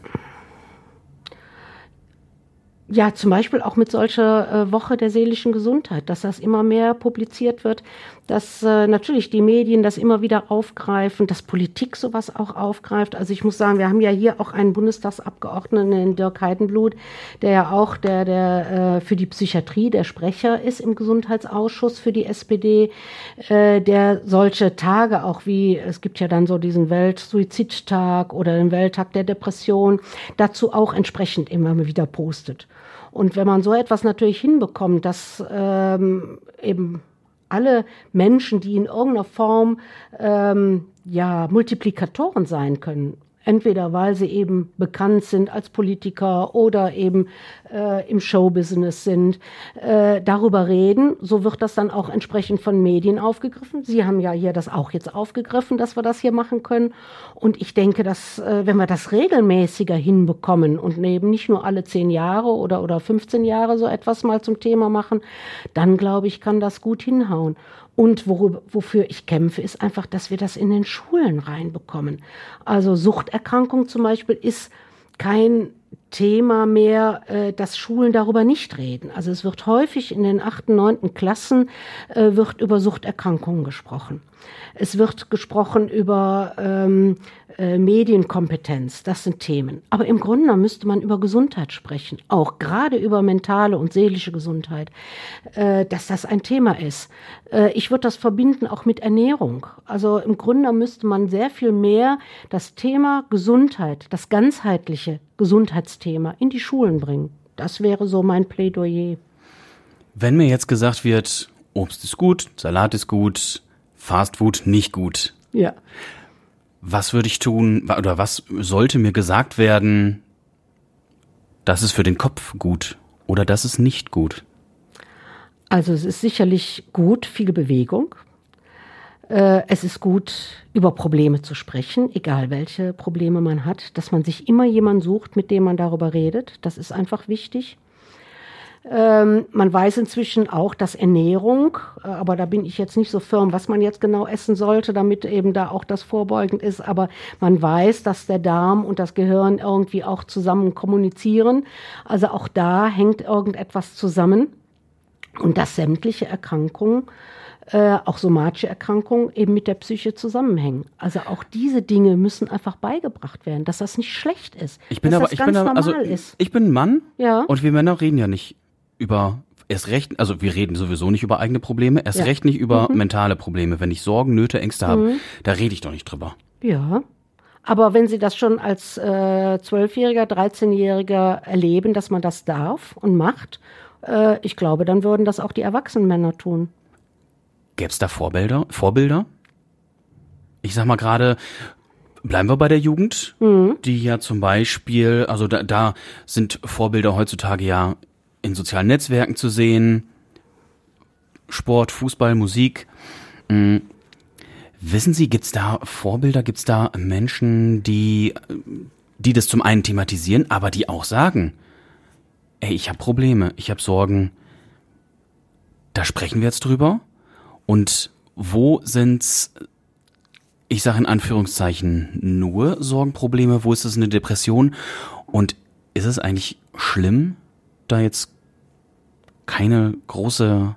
Ja, zum Beispiel auch mit solcher äh, Woche der seelischen Gesundheit, dass das immer mehr publiziert wird, dass äh, natürlich die Medien das immer wieder aufgreifen, dass Politik sowas auch aufgreift. Also ich muss sagen, wir haben ja hier auch einen Bundestagsabgeordneten, den Dirk Heidenblut, der ja auch der, der äh, für die Psychiatrie der Sprecher ist im Gesundheitsausschuss für die SPD, äh, der solche Tage auch wie, es gibt ja dann so diesen Weltsuizidtag oder den Welttag der Depression, dazu auch entsprechend immer wieder postet. Und wenn man so etwas natürlich hinbekommt, dass ähm, eben alle Menschen, die in irgendeiner Form ähm, ja Multiplikatoren sein können, Entweder weil sie eben bekannt sind als Politiker oder eben äh, im Showbusiness sind, äh, darüber reden. So wird das dann auch entsprechend von Medien aufgegriffen. Sie haben ja hier das auch jetzt aufgegriffen, dass wir das hier machen können. Und ich denke, dass äh, wenn wir das regelmäßiger hinbekommen und eben nicht nur alle zehn Jahre oder, oder 15 Jahre so etwas mal zum Thema machen, dann glaube ich, kann das gut hinhauen. Und worüber, wofür ich kämpfe, ist einfach, dass wir das in den Schulen reinbekommen. Also Suchterkrankung zum Beispiel ist kein Thema mehr, äh, dass Schulen darüber nicht reden. Also es wird häufig in den achten, neunten Klassen äh, wird über Suchterkrankungen gesprochen. Es wird gesprochen über ähm, äh, Medienkompetenz. Das sind Themen. Aber im Grunde müsste man über Gesundheit sprechen, auch gerade über mentale und seelische Gesundheit, äh, dass das ein Thema ist. Äh, ich würde das verbinden auch mit Ernährung. Also im Grunde müsste man sehr viel mehr das Thema Gesundheit, das ganzheitliche Gesundheitsthema in die Schulen bringen. Das wäre so mein Plädoyer. Wenn mir jetzt gesagt wird, Obst ist gut, Salat ist gut, Fast Food nicht gut. Ja. Was würde ich tun oder was sollte mir gesagt werden, das ist für den Kopf gut oder das ist nicht gut? Also es ist sicherlich gut, viel Bewegung. Äh, es ist gut, über Probleme zu sprechen, egal welche Probleme man hat, dass man sich immer jemanden sucht, mit dem man darüber redet. Das ist einfach wichtig. Ähm, man weiß inzwischen auch, dass Ernährung, äh, aber da bin ich jetzt nicht so firm, was man jetzt genau essen sollte, damit eben da auch das vorbeugend ist. Aber man weiß, dass der Darm und das Gehirn irgendwie auch zusammen kommunizieren. Also auch da hängt irgendetwas zusammen und dass sämtliche Erkrankungen äh, auch somatische Erkrankungen eben mit der Psyche zusammenhängen. Also auch diese Dinge müssen einfach beigebracht werden, dass das nicht schlecht ist. Ich bin aber, ich bin aber, also ist. ich bin ein Mann ja. und wir Männer reden ja nicht über erst recht, also wir reden sowieso nicht über eigene Probleme, erst Ja. recht nicht über Mhm. mentale Probleme. Wenn ich Sorgen, Nöte, Ängste habe, Mhm. da rede ich doch nicht drüber. Ja. Aber wenn Sie das schon als äh, Zwölfjähriger, 13-Jähriger erleben, dass man das darf und macht, äh, ich glaube, dann würden das auch die erwachsenen Männer tun. Gäbe es da Vorbilder? Vorbilder? Ich sag mal gerade, bleiben wir bei der Jugend, Mhm. die ja zum Beispiel, also da, da sind Vorbilder heutzutage ja in sozialen Netzwerken zu sehen, Sport, Fußball, Musik. Mm. Wissen Sie, gibt's da Vorbilder, gibt's da Menschen, die, die das zum einen thematisieren, aber die auch sagen, ey, ich habe Probleme, ich habe Sorgen, da sprechen wir jetzt drüber. Und wo sind's, ich sage in Anführungszeichen, nur Sorgenprobleme? Wo ist es eine Depression? Und ist es eigentlich schlimm, da jetzt keine große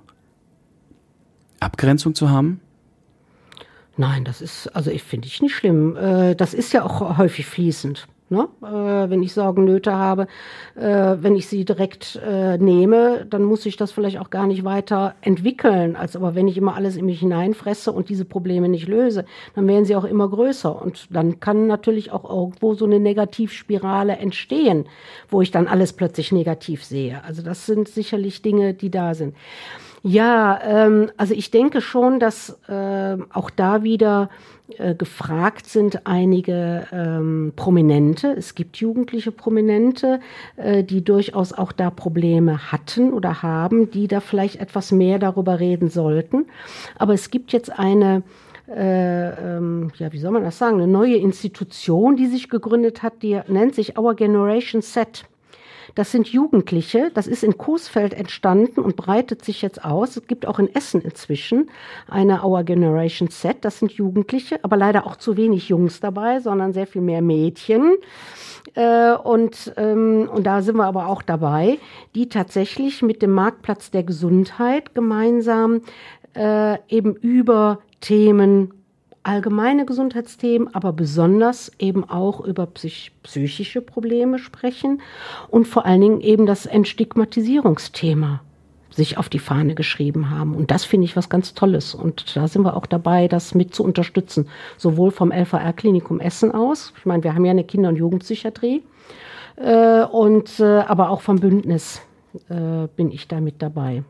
Abgrenzung zu haben? Nein, das ist, also ich finde ich nicht schlimm. Äh, das ist ja auch häufig fließend. Ne? Äh, wenn ich Sorgen, Nöte habe, äh, wenn ich sie direkt äh, nehme, dann muss ich das vielleicht auch gar nicht weiter entwickeln. Als aber wenn ich immer alles in mich hineinfresse und diese Probleme nicht löse, dann werden sie auch immer größer. Und dann kann natürlich auch irgendwo so eine Negativspirale entstehen, wo ich dann alles plötzlich negativ sehe. Also das sind sicherlich Dinge, die da sind. Ja, ähm, also ich denke schon, dass äh, auch da wieder äh, gefragt sind einige ähm, Prominente. Es gibt jugendliche Prominente, äh, die durchaus auch da Probleme hatten oder haben, die da vielleicht etwas mehr darüber reden sollten. Aber es gibt jetzt eine äh, ähm, ja, wie soll man das sagen, eine neue Institution, die sich gegründet hat, die nennt sich Our Generation Set. Das sind Jugendliche, das ist in Coesfeld entstanden und breitet sich jetzt aus. Es gibt auch in Essen inzwischen eine Our Generation Set, das sind Jugendliche, aber leider auch zu wenig Jungs dabei, sondern sehr viel mehr Mädchen. Äh, und, ähm, und da sind wir aber auch dabei, die tatsächlich mit dem Marktplatz der Gesundheit gemeinsam äh, eben über Themen allgemeine Gesundheitsthemen, aber besonders eben auch über psych psychische Probleme sprechen und vor allen Dingen eben das Entstigmatisierungsthema sich auf die Fahne geschrieben haben. Und das finde ich was ganz Tolles. Und da sind wir auch dabei, das mit zu unterstützen. Sowohl vom LVR-Klinikum Essen aus, ich meine, wir haben ja eine Kinder- und Jugendpsychiatrie, äh, und, äh, aber auch vom Bündnis äh, bin ich da mit dabei.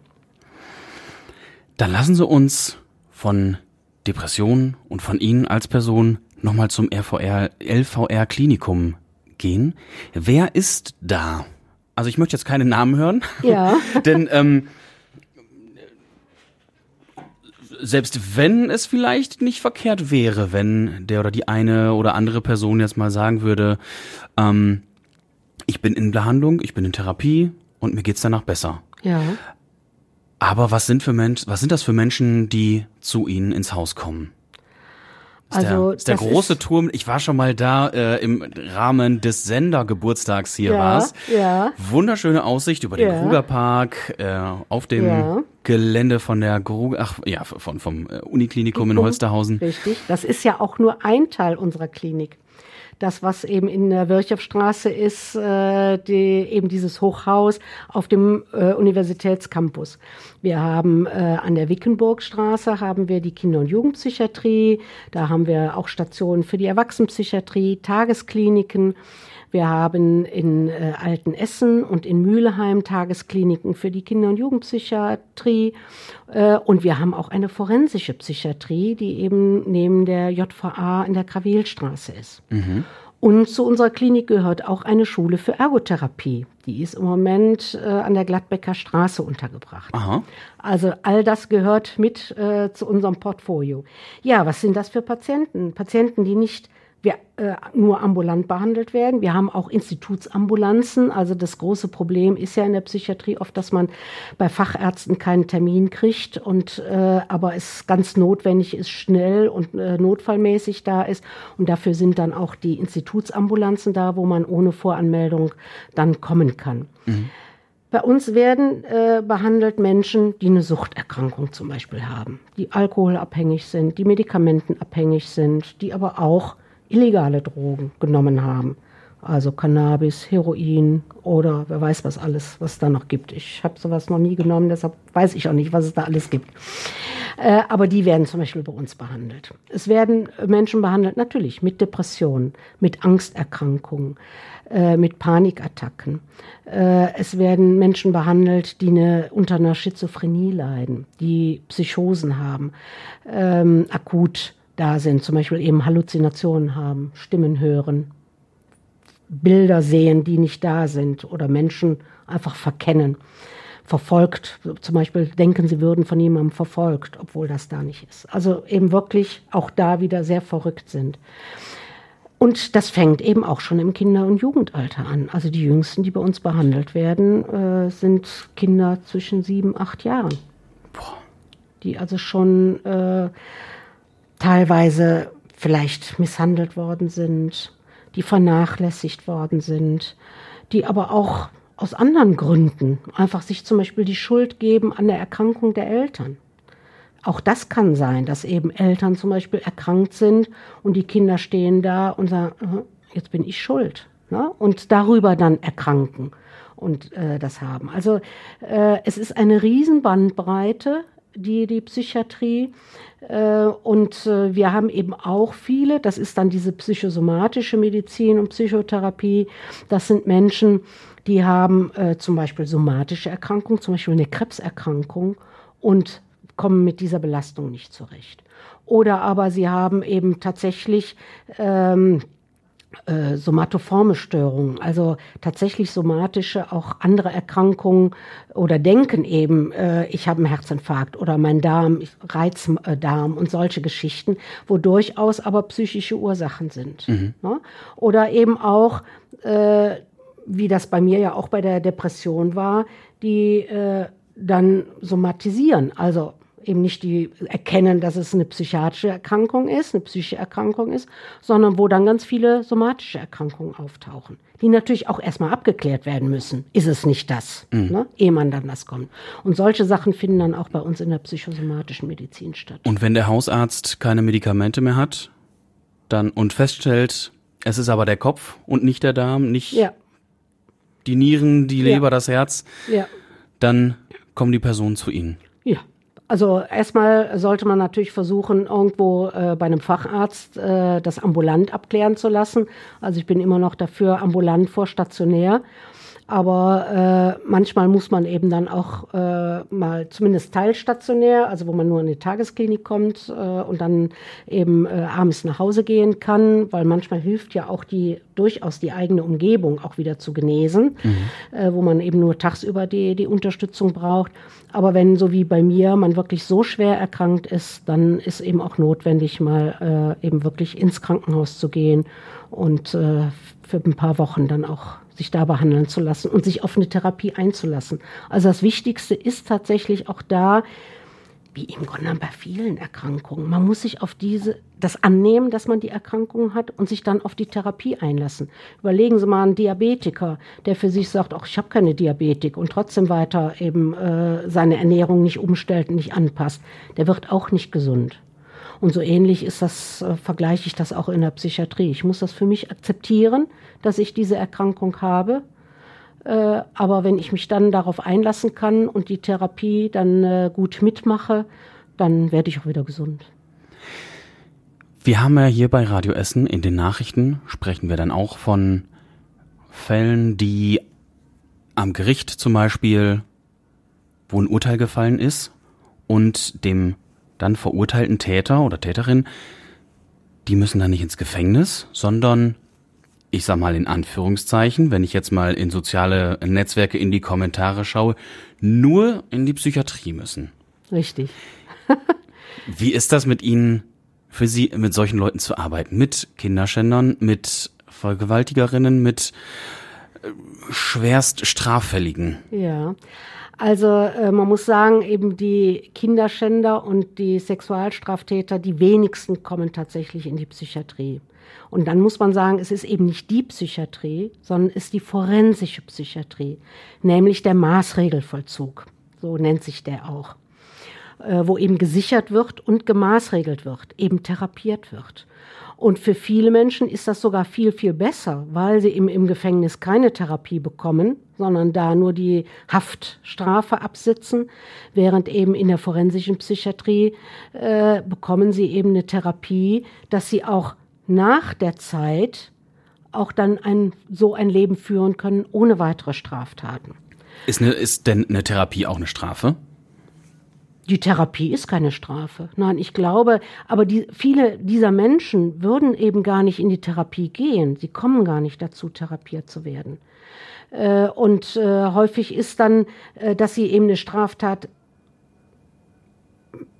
Dann lassen Sie uns von Depressionen und von Ihnen als Person nochmal zum RVR, LVR Klinikum gehen. Wer ist da? Also ich möchte jetzt keine Namen hören, Ja. <laughs> denn ähm, selbst wenn es vielleicht nicht verkehrt wäre, wenn der oder die eine oder andere Person jetzt mal sagen würde, ähm, ich bin in Behandlung, ich bin in Therapie und mir geht's danach besser. Ja. Aber was sind für Mensch, was sind das für Menschen, die zu Ihnen ins Haus kommen? Ist Also, der, ist der große ist- Turm, ich war schon mal da äh, im Rahmen des Sendergeburtstags hier Ja, war's. ja. Wunderschöne Aussicht über den Ja. Krugerpark, äh, auf dem Ja. Gelände von der Gruger, ach ja, von, vom äh, Uniklinikum in Holsterhausen. Richtig. Das ist ja auch nur ein Teil unserer Klinik. Das, was eben in der Wirchhoffstraße ist, äh, die, eben dieses Hochhaus auf dem äh, Universitätscampus. Wir haben äh, an der Wickenburgstraße haben wir die Kinder- und Jugendpsychiatrie. Da haben wir auch Stationen für die Erwachsenenpsychiatrie, Tageskliniken. Wir haben in äh, Altenessen und in Mülheim Tageskliniken für die Kinder- und Jugendpsychiatrie. Äh, und wir haben auch eine forensische Psychiatrie, die eben neben der JVA in der Krawelstraße ist. Und zu unserer Klinik gehört auch eine Schule für Ergotherapie. Die ist im Moment äh, an der Gladbecker Straße untergebracht. Aha. Also all das gehört mit äh, zu unserem Portfolio. Ja, was sind das für Patienten? Patienten, die nicht wir, äh, nur ambulant behandelt werden. Wir haben auch Institutsambulanzen. Also das große Problem ist ja in der Psychiatrie oft, dass man bei Fachärzten keinen Termin kriegt und äh, aber es ganz notwendig ist, schnell und äh, notfallmäßig da ist. Und dafür sind dann auch die Institutsambulanzen da, wo man ohne Voranmeldung dann kommen kann. Bei uns werden äh, behandelt Menschen, die eine Suchterkrankung zum Beispiel haben, die alkoholabhängig sind, die medikamentenabhängig sind, die aber auch illegale Drogen genommen haben. Also Cannabis, Heroin oder wer weiß was alles, was es da noch gibt. Ich habe sowas noch nie genommen, deshalb weiß ich auch nicht, was es da alles gibt. Äh, aber die werden zum Beispiel bei uns behandelt. Es werden Menschen behandelt, natürlich mit Depressionen, mit Angsterkrankungen, äh, mit Panikattacken. Äh, es werden Menschen behandelt, die eine, unter einer Schizophrenie leiden, die Psychosen haben, ähm, akut da sind, zum Beispiel eben Halluzinationen haben, Stimmen hören, Bilder sehen, die nicht da sind oder Menschen einfach verkennen. Verfolgt, zum Beispiel denken, sie würden von jemandem verfolgt, obwohl das da nicht ist. Also eben wirklich auch da wieder sehr verrückt sind. Und das fängt eben auch schon im Kinder- und Jugendalter an. Also die Jüngsten, die bei uns behandelt werden, äh, sind Kinder zwischen sieben, acht Jahren. Die also schon äh, teilweise vielleicht misshandelt worden sind, die vernachlässigt worden sind, die aber auch aus anderen Gründen einfach sich zum Beispiel die Schuld geben an der Erkrankung der Eltern. Auch das kann sein, dass eben Eltern zum Beispiel erkrankt sind und die Kinder stehen da und sagen, "Aha, jetzt bin ich schuld. Ne? Und darüber dann erkranken und äh, das haben. Also äh, es ist eine Riesenbandbreite, die, die Psychiatrie. Äh, und äh, wir haben eben auch viele, das ist dann diese psychosomatische Medizin und Psychotherapie. Das sind Menschen, die haben äh, zum Beispiel somatische Erkrankungen, zum Beispiel eine Krebserkrankung und kommen mit dieser Belastung nicht zurecht. Oder aber sie haben eben tatsächlich ähm, äh, somatoforme Störungen, also tatsächlich somatische, auch andere Erkrankungen oder denken eben, äh, ich habe einen Herzinfarkt oder mein Darm, Reizdarm und solche Geschichten, wo durchaus aber psychische Ursachen sind. Ne? Oder eben auch, äh, wie das bei mir ja auch bei der Depression war, die äh, dann somatisieren, also eben nicht die erkennen, dass es eine psychiatrische Erkrankung ist, eine psychische Erkrankung ist, sondern wo dann ganz viele somatische Erkrankungen auftauchen, die natürlich auch erstmal abgeklärt werden müssen. Ist es nicht das, ne? ehe man dann das kommt. Und solche Sachen finden dann auch bei uns in der psychosomatischen Medizin statt. Und wenn der Hausarzt keine Medikamente mehr hat, dann und feststellt, es ist aber der Kopf und nicht der Darm, nicht Ja, die Nieren, die Ja. Leber, das Herz, ja. dann kommen die Personen zu Ihnen. Ja, also erstmal sollte man natürlich versuchen, irgendwo äh, bei einem Facharzt äh, das ambulant abklären zu lassen. Also ich bin immer noch dafür ambulant vor stationär. Aber äh, manchmal muss man eben dann auch äh, mal zumindest teilstationär, also wo man nur in die Tagesklinik kommt äh, und dann eben äh, abends nach Hause gehen kann, weil manchmal hilft ja auch die durchaus die eigene Umgebung auch wieder zu genesen, äh, wo man eben nur tagsüber die, die Unterstützung braucht. Aber wenn, so wie bei mir, man wirklich so schwer erkrankt ist, dann ist eben auch notwendig, mal äh, eben wirklich ins Krankenhaus zu gehen und äh, für ein paar Wochen dann auch sich da behandeln zu lassen und sich auf eine Therapie einzulassen. Also das Wichtigste ist tatsächlich auch da, wie im Grunde bei vielen Erkrankungen. Man muss sich auf diese, das annehmen, dass man die Erkrankung hat und sich dann auf die Therapie einlassen. Überlegen Sie mal einen Diabetiker, der für sich sagt, ach, ich habe keine Diabetik und trotzdem weiter eben äh, seine Ernährung nicht umstellt und nicht anpasst. Der wird auch nicht gesund. Und so ähnlich ist das, äh, vergleiche ich das auch in der Psychiatrie. Ich muss das für mich akzeptieren, dass ich diese Erkrankung habe äh, aber wenn ich mich dann darauf einlassen kann und die Therapie dann äh, gut mitmache, dann werde ich auch wieder gesund. Wir haben ja hier bei Radio Essen in den Nachrichten sprechen wir dann auch von Fällen, die am Gericht zum Beispiel, wo ein Urteil gefallen ist und dem dann verurteilten Täter oder Täterin, die müssen dann nicht ins Gefängnis, sondern ich sag mal in Anführungszeichen, wenn ich jetzt mal in soziale Netzwerke in die Kommentare schaue, nur in die Psychiatrie müssen. Richtig. <laughs> Wie ist das mit Ihnen, für Sie, mit solchen Leuten zu arbeiten? Mit Kinderschändern, mit Vergewaltigerinnen, mit äh, schwerst Straffälligen? Ja. Also äh, man muss sagen, eben die Kinderschänder und die Sexualstraftäter, die wenigsten kommen tatsächlich in die Psychiatrie. Und dann muss man sagen, es ist eben nicht die Psychiatrie, sondern es ist die forensische Psychiatrie, nämlich der Maßregelvollzug. So nennt sich der auch. Äh, wo eben gesichert wird und gemaßregelt wird, eben therapiert wird. Und für viele Menschen ist das sogar viel, viel besser, weil sie im, im Gefängnis keine Therapie bekommen, sondern da nur die Haftstrafe absitzen, während eben in der forensischen Psychiatrie äh, bekommen sie eben eine Therapie, dass sie auch nach der Zeit auch dann ein, so ein Leben führen können ohne weitere Straftaten. Ist, eine, ist denn eine Therapie auch eine Strafe? Die Therapie ist keine Strafe. Nein, ich glaube, aber die, viele dieser Menschen würden eben gar nicht in die Therapie gehen. Sie kommen gar nicht dazu, therapiert zu werden. Äh, und äh, häufig ist dann, äh, dass sie eben eine Straftat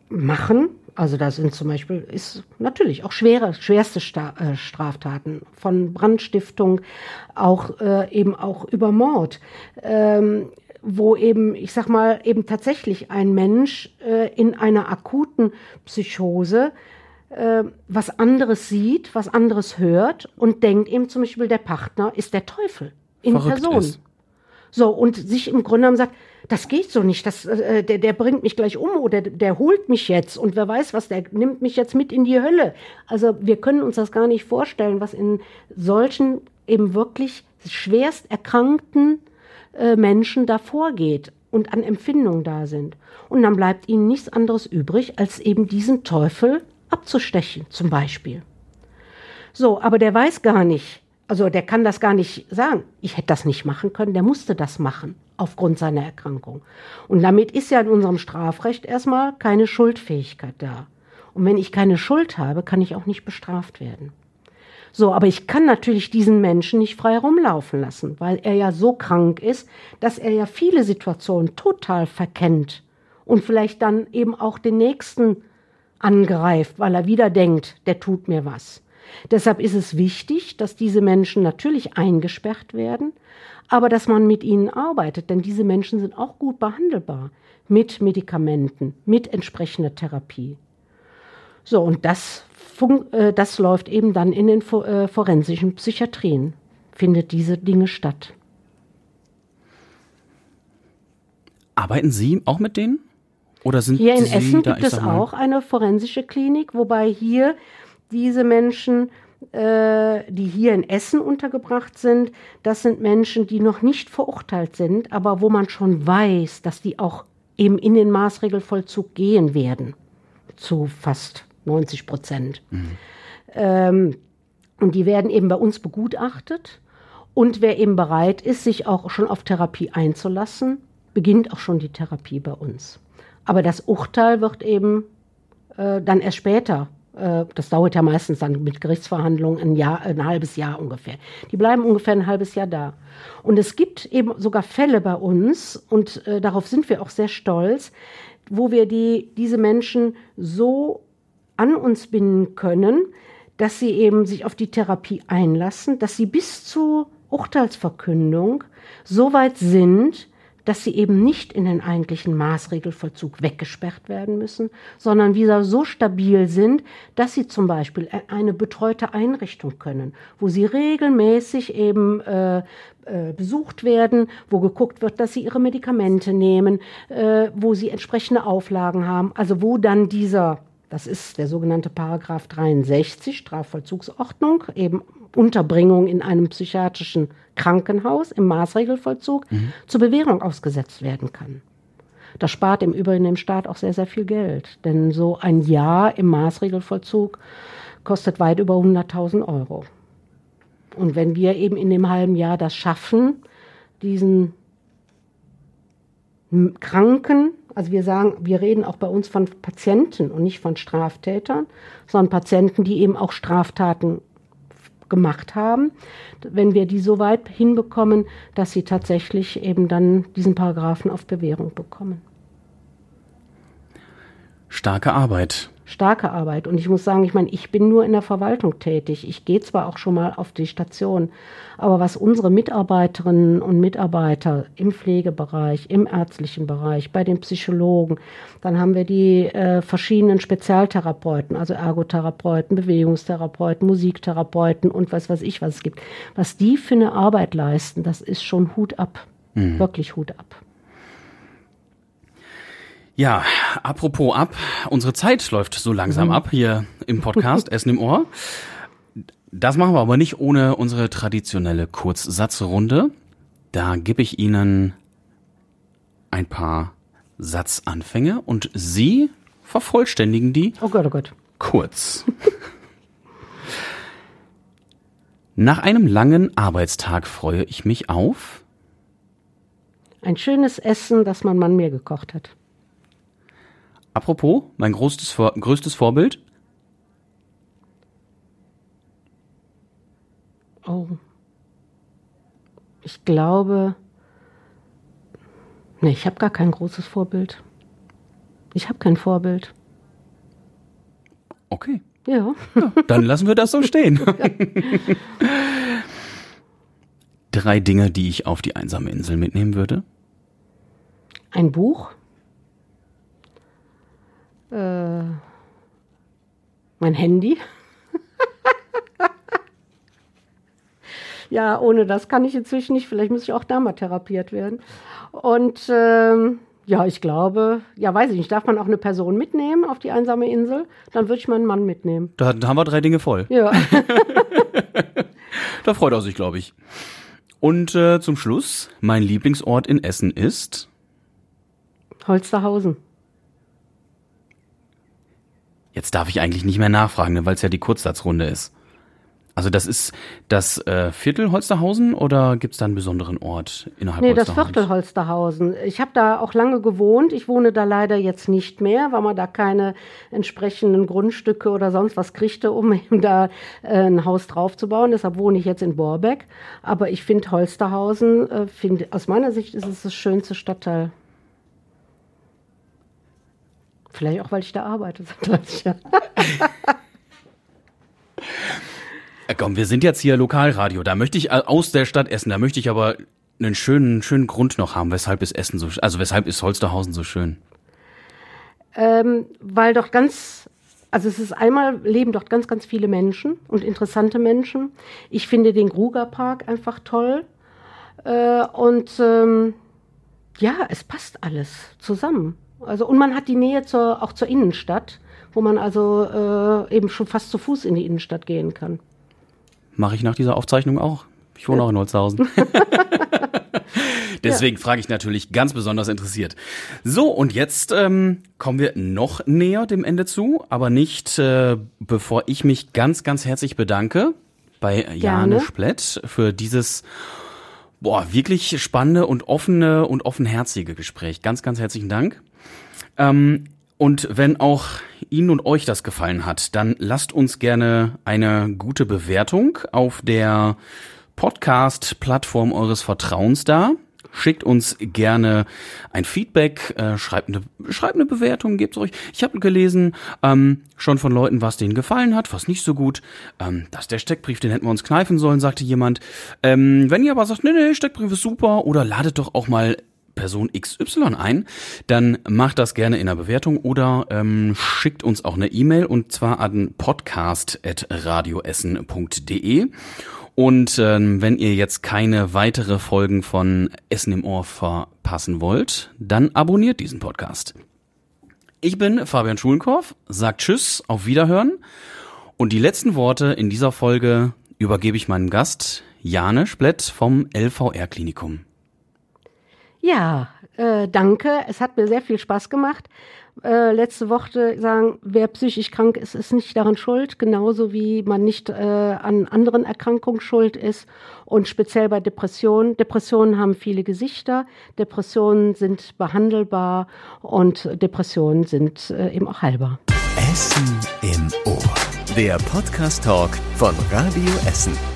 machen. Also da sind zum Beispiel, ist natürlich auch schwere, schwerste Straftaten von Brandstiftung, auch eben auch über Mord. Ähm, wo eben, ich sag mal, eben tatsächlich ein Mensch äh, in einer akuten Psychose äh, was anderes sieht, was anderes hört und denkt eben zum Beispiel, der Partner ist der Teufel in Verrückt Person. Ist. So, und sich im Grunde genommen sagt, das geht so nicht, das, äh, der, der bringt mich gleich um oder der holt mich jetzt und wer weiß was, der nimmt mich jetzt mit in die Hölle. Also wir können uns das gar nicht vorstellen, was in solchen eben wirklich schwerst erkrankten äh, Menschen davor geht und an Empfindungen da sind. Und dann bleibt ihnen nichts anderes übrig, als eben diesen Teufel abzustechen, zum Beispiel. So, aber der weiß gar nicht, also der kann das gar nicht sagen. Ich hätte das nicht machen können, der musste das machen aufgrund seiner Erkrankung. Und damit ist ja in unserem Strafrecht erstmal keine Schuldfähigkeit da. Und wenn ich keine Schuld habe, kann ich auch nicht bestraft werden. So, aber ich kann natürlich diesen Menschen nicht frei rumlaufen lassen, weil er ja so krank ist, dass er ja viele Situationen total verkennt und vielleicht dann eben auch den nächsten angreift, weil er wieder denkt, der tut mir was. Deshalb ist es wichtig, dass diese Menschen natürlich eingesperrt werden, aber dass man mit ihnen arbeitet, denn diese Menschen sind auch gut behandelbar mit Medikamenten, mit entsprechender Therapie. So, und das äh, das läuft eben dann in den äh, forensischen Psychiatrien, findet diese Dinge statt. Arbeiten Sie auch mit denen? Oder sind hier in Sie Essen da, gibt es auch eine forensische Klinik, wobei hier diese Menschen, äh, die hier in Essen untergebracht sind, das sind Menschen, die noch nicht verurteilt sind, aber wo man schon weiß, dass die auch eben in den Maßregelvollzug gehen werden. Zu fast 90 Prozent. Mhm. Ähm, und die werden eben bei uns begutachtet. Und wer eben bereit ist, sich auch schon auf Therapie einzulassen, beginnt auch schon die Therapie bei uns. Aber das Urteil wird eben äh, dann erst später. Äh, das dauert ja meistens dann mit Gerichtsverhandlungen ein Jahr, ein halbes Jahr ungefähr. Die bleiben ungefähr ein halbes Jahr da. Und es gibt eben sogar Fälle bei uns, und äh, darauf sind wir auch sehr stolz, wo wir die, diese Menschen so an uns binden können, dass sie eben sich auf die Therapie einlassen, dass sie bis zu Urteilsverkündung so weit sind, dass sie eben nicht in den eigentlichen Maßregelvollzug weggesperrt werden müssen, sondern wieder so stabil sind, dass sie zum Beispiel eine betreute Einrichtung können, wo sie regelmäßig eben äh, äh, besucht werden, wo geguckt wird, dass sie ihre Medikamente nehmen, äh, wo sie entsprechende Auflagen haben, also wo dann dieser das ist der sogenannte Paragraph 63 Strafvollzugsordnung, eben Unterbringung in einem psychiatrischen Krankenhaus im Maßregelvollzug mhm. zur Bewährung ausgesetzt werden kann. Das spart im Übrigen dem Staat auch sehr, sehr viel Geld. Denn so ein Jahr im Maßregelvollzug kostet weit über 100.000 Euro. Und wenn wir eben in dem halben Jahr das schaffen, diesen Kranken, also wir sagen, wir reden auch bei uns von Patienten und nicht von Straftätern, sondern Patienten, die eben auch Straftaten gemacht haben, wenn wir die so weit hinbekommen, dass sie tatsächlich eben dann diesen Paragraphen auf Bewährung bekommen. Starke Arbeit starke Arbeit. Und ich muss sagen, ich meine, ich bin nur in der Verwaltung tätig. Ich gehe zwar auch schon mal auf die Station, aber was unsere Mitarbeiterinnen und Mitarbeiter im Pflegebereich, im ärztlichen Bereich, bei den Psychologen, dann haben wir die äh, verschiedenen Spezialtherapeuten, also Ergotherapeuten, Bewegungstherapeuten, Musiktherapeuten und was weiß ich, was es gibt. Was die für eine Arbeit leisten, das ist schon Hut ab. Mhm. Wirklich Hut ab. Ja, apropos ab, unsere Zeit läuft so langsam mhm. ab hier im Podcast <laughs> Essen im Ohr. Das machen wir aber nicht ohne unsere traditionelle Kurzsatzrunde. Da gebe ich Ihnen ein paar Satzanfänge und Sie vervollständigen die. Oh Gott, oh Gott. Kurz. Nach einem langen Arbeitstag freue ich mich auf ein schönes Essen, das mein Mann mir gekocht hat. Apropos, mein größtes, Vor größtes Vorbild? Oh. Ich glaube. Nee, ich habe gar kein großes Vorbild. Ich habe kein Vorbild. Okay. Ja. ja. Dann lassen wir das so stehen. <laughs> Drei Dinge, die ich auf die einsame Insel mitnehmen würde. Ein Buch äh, mein Handy. ja, ohne das kann ich inzwischen nicht. Vielleicht muss ich auch da mal therapiert werden. Und ähm, ja, ich glaube, ja, weiß ich nicht, darf man auch eine Person mitnehmen auf die einsame Insel? Dann würde ich meinen Mann mitnehmen. Da, haben wir drei Dinge voll. Ja. <laughs> da freut er sich, glaube ich. Und äh, zum Schluss, mein Lieblingsort in Essen ist Holsterhausen. Jetzt darf ich eigentlich nicht mehr nachfragen, ne, weil es ja die Kurzsatzrunde ist. Also das ist das äh, Viertel Holsterhausen oder gibt es da einen besonderen Ort innerhalb Nee, das Viertel Holsterhausen. Ich habe da auch lange gewohnt. Ich wohne da leider jetzt nicht mehr, weil man da keine entsprechenden Grundstücke oder sonst was kriegte, um <laughs> eben da äh, ein Haus draufzubauen. Deshalb wohne ich jetzt in Borbeck. Aber ich finde Holsterhausen, äh, find, aus meiner Sicht ist es das schönste Stadtteil. Vielleicht auch, weil ich da arbeite seit 30 Jahren. Komm, wir sind jetzt hier Lokalradio. Da möchte ich äh, aus der Stadt Essen, da möchte ich aber einen schönen, schönen Grund noch haben. Weshalb ist Essen so, also weshalb ist Holsterhausen so schön? Ähm, weil doch ganz, also es ist einmal leben dort ganz, ganz viele Menschen und interessante Menschen. Ich finde den Gruger Park einfach toll. Äh, und ähm, ja, es passt alles zusammen. Also und man hat die Nähe zur, auch zur Innenstadt, wo man also äh, eben schon fast zu Fuß in die Innenstadt gehen kann. Mache ich nach dieser Aufzeichnung auch. Ich wohne ja. auch in Holzhausen. <laughs> <laughs> Deswegen ja. frage ich natürlich ganz besonders interessiert. So, und jetzt ähm, kommen wir noch näher dem Ende zu, aber nicht äh, bevor ich mich ganz, ganz herzlich bedanke bei Gerne. Jane Splett für dieses boah, wirklich spannende und offene und offenherzige Gespräch. Ganz, ganz herzlichen Dank. Ähm, und wenn auch Ihnen und euch das gefallen hat, dann lasst uns gerne eine gute Bewertung auf der Podcast-Plattform eures Vertrauens da. Schickt uns gerne ein Feedback, äh, schreibt, eine, schreibt eine Bewertung, gebt euch. Ich habe gelesen, ähm, schon von Leuten, was denen gefallen hat, was nicht so gut. Ähm, das ist der Steckbrief, den hätten wir uns kneifen sollen, sagte jemand. Ähm, wenn ihr aber sagt, nee, nee, Steckbrief ist super, oder ladet doch auch mal Person XY ein, dann macht das gerne in der Bewertung oder ähm, schickt uns auch eine E-Mail und zwar an podcast.radioessen.de. Und ähm, wenn ihr jetzt keine weitere Folgen von Essen im Ohr verpassen wollt, dann abonniert diesen Podcast. Ich bin Fabian Schulenkorf, sagt Tschüss, auf Wiederhören. Und die letzten Worte in dieser Folge übergebe ich meinem Gast, Jane Splett vom LVR-Klinikum. Ja, äh, danke. Es hat mir sehr viel Spaß gemacht. Äh, letzte Woche sagen, wer psychisch krank ist, ist nicht daran schuld, genauso wie man nicht äh, an anderen Erkrankungen schuld ist. Und speziell bei Depressionen. Depressionen haben viele Gesichter. Depressionen sind behandelbar und Depressionen sind äh, eben auch heilbar. Essen im Ohr. Der Podcast-Talk von Radio Essen.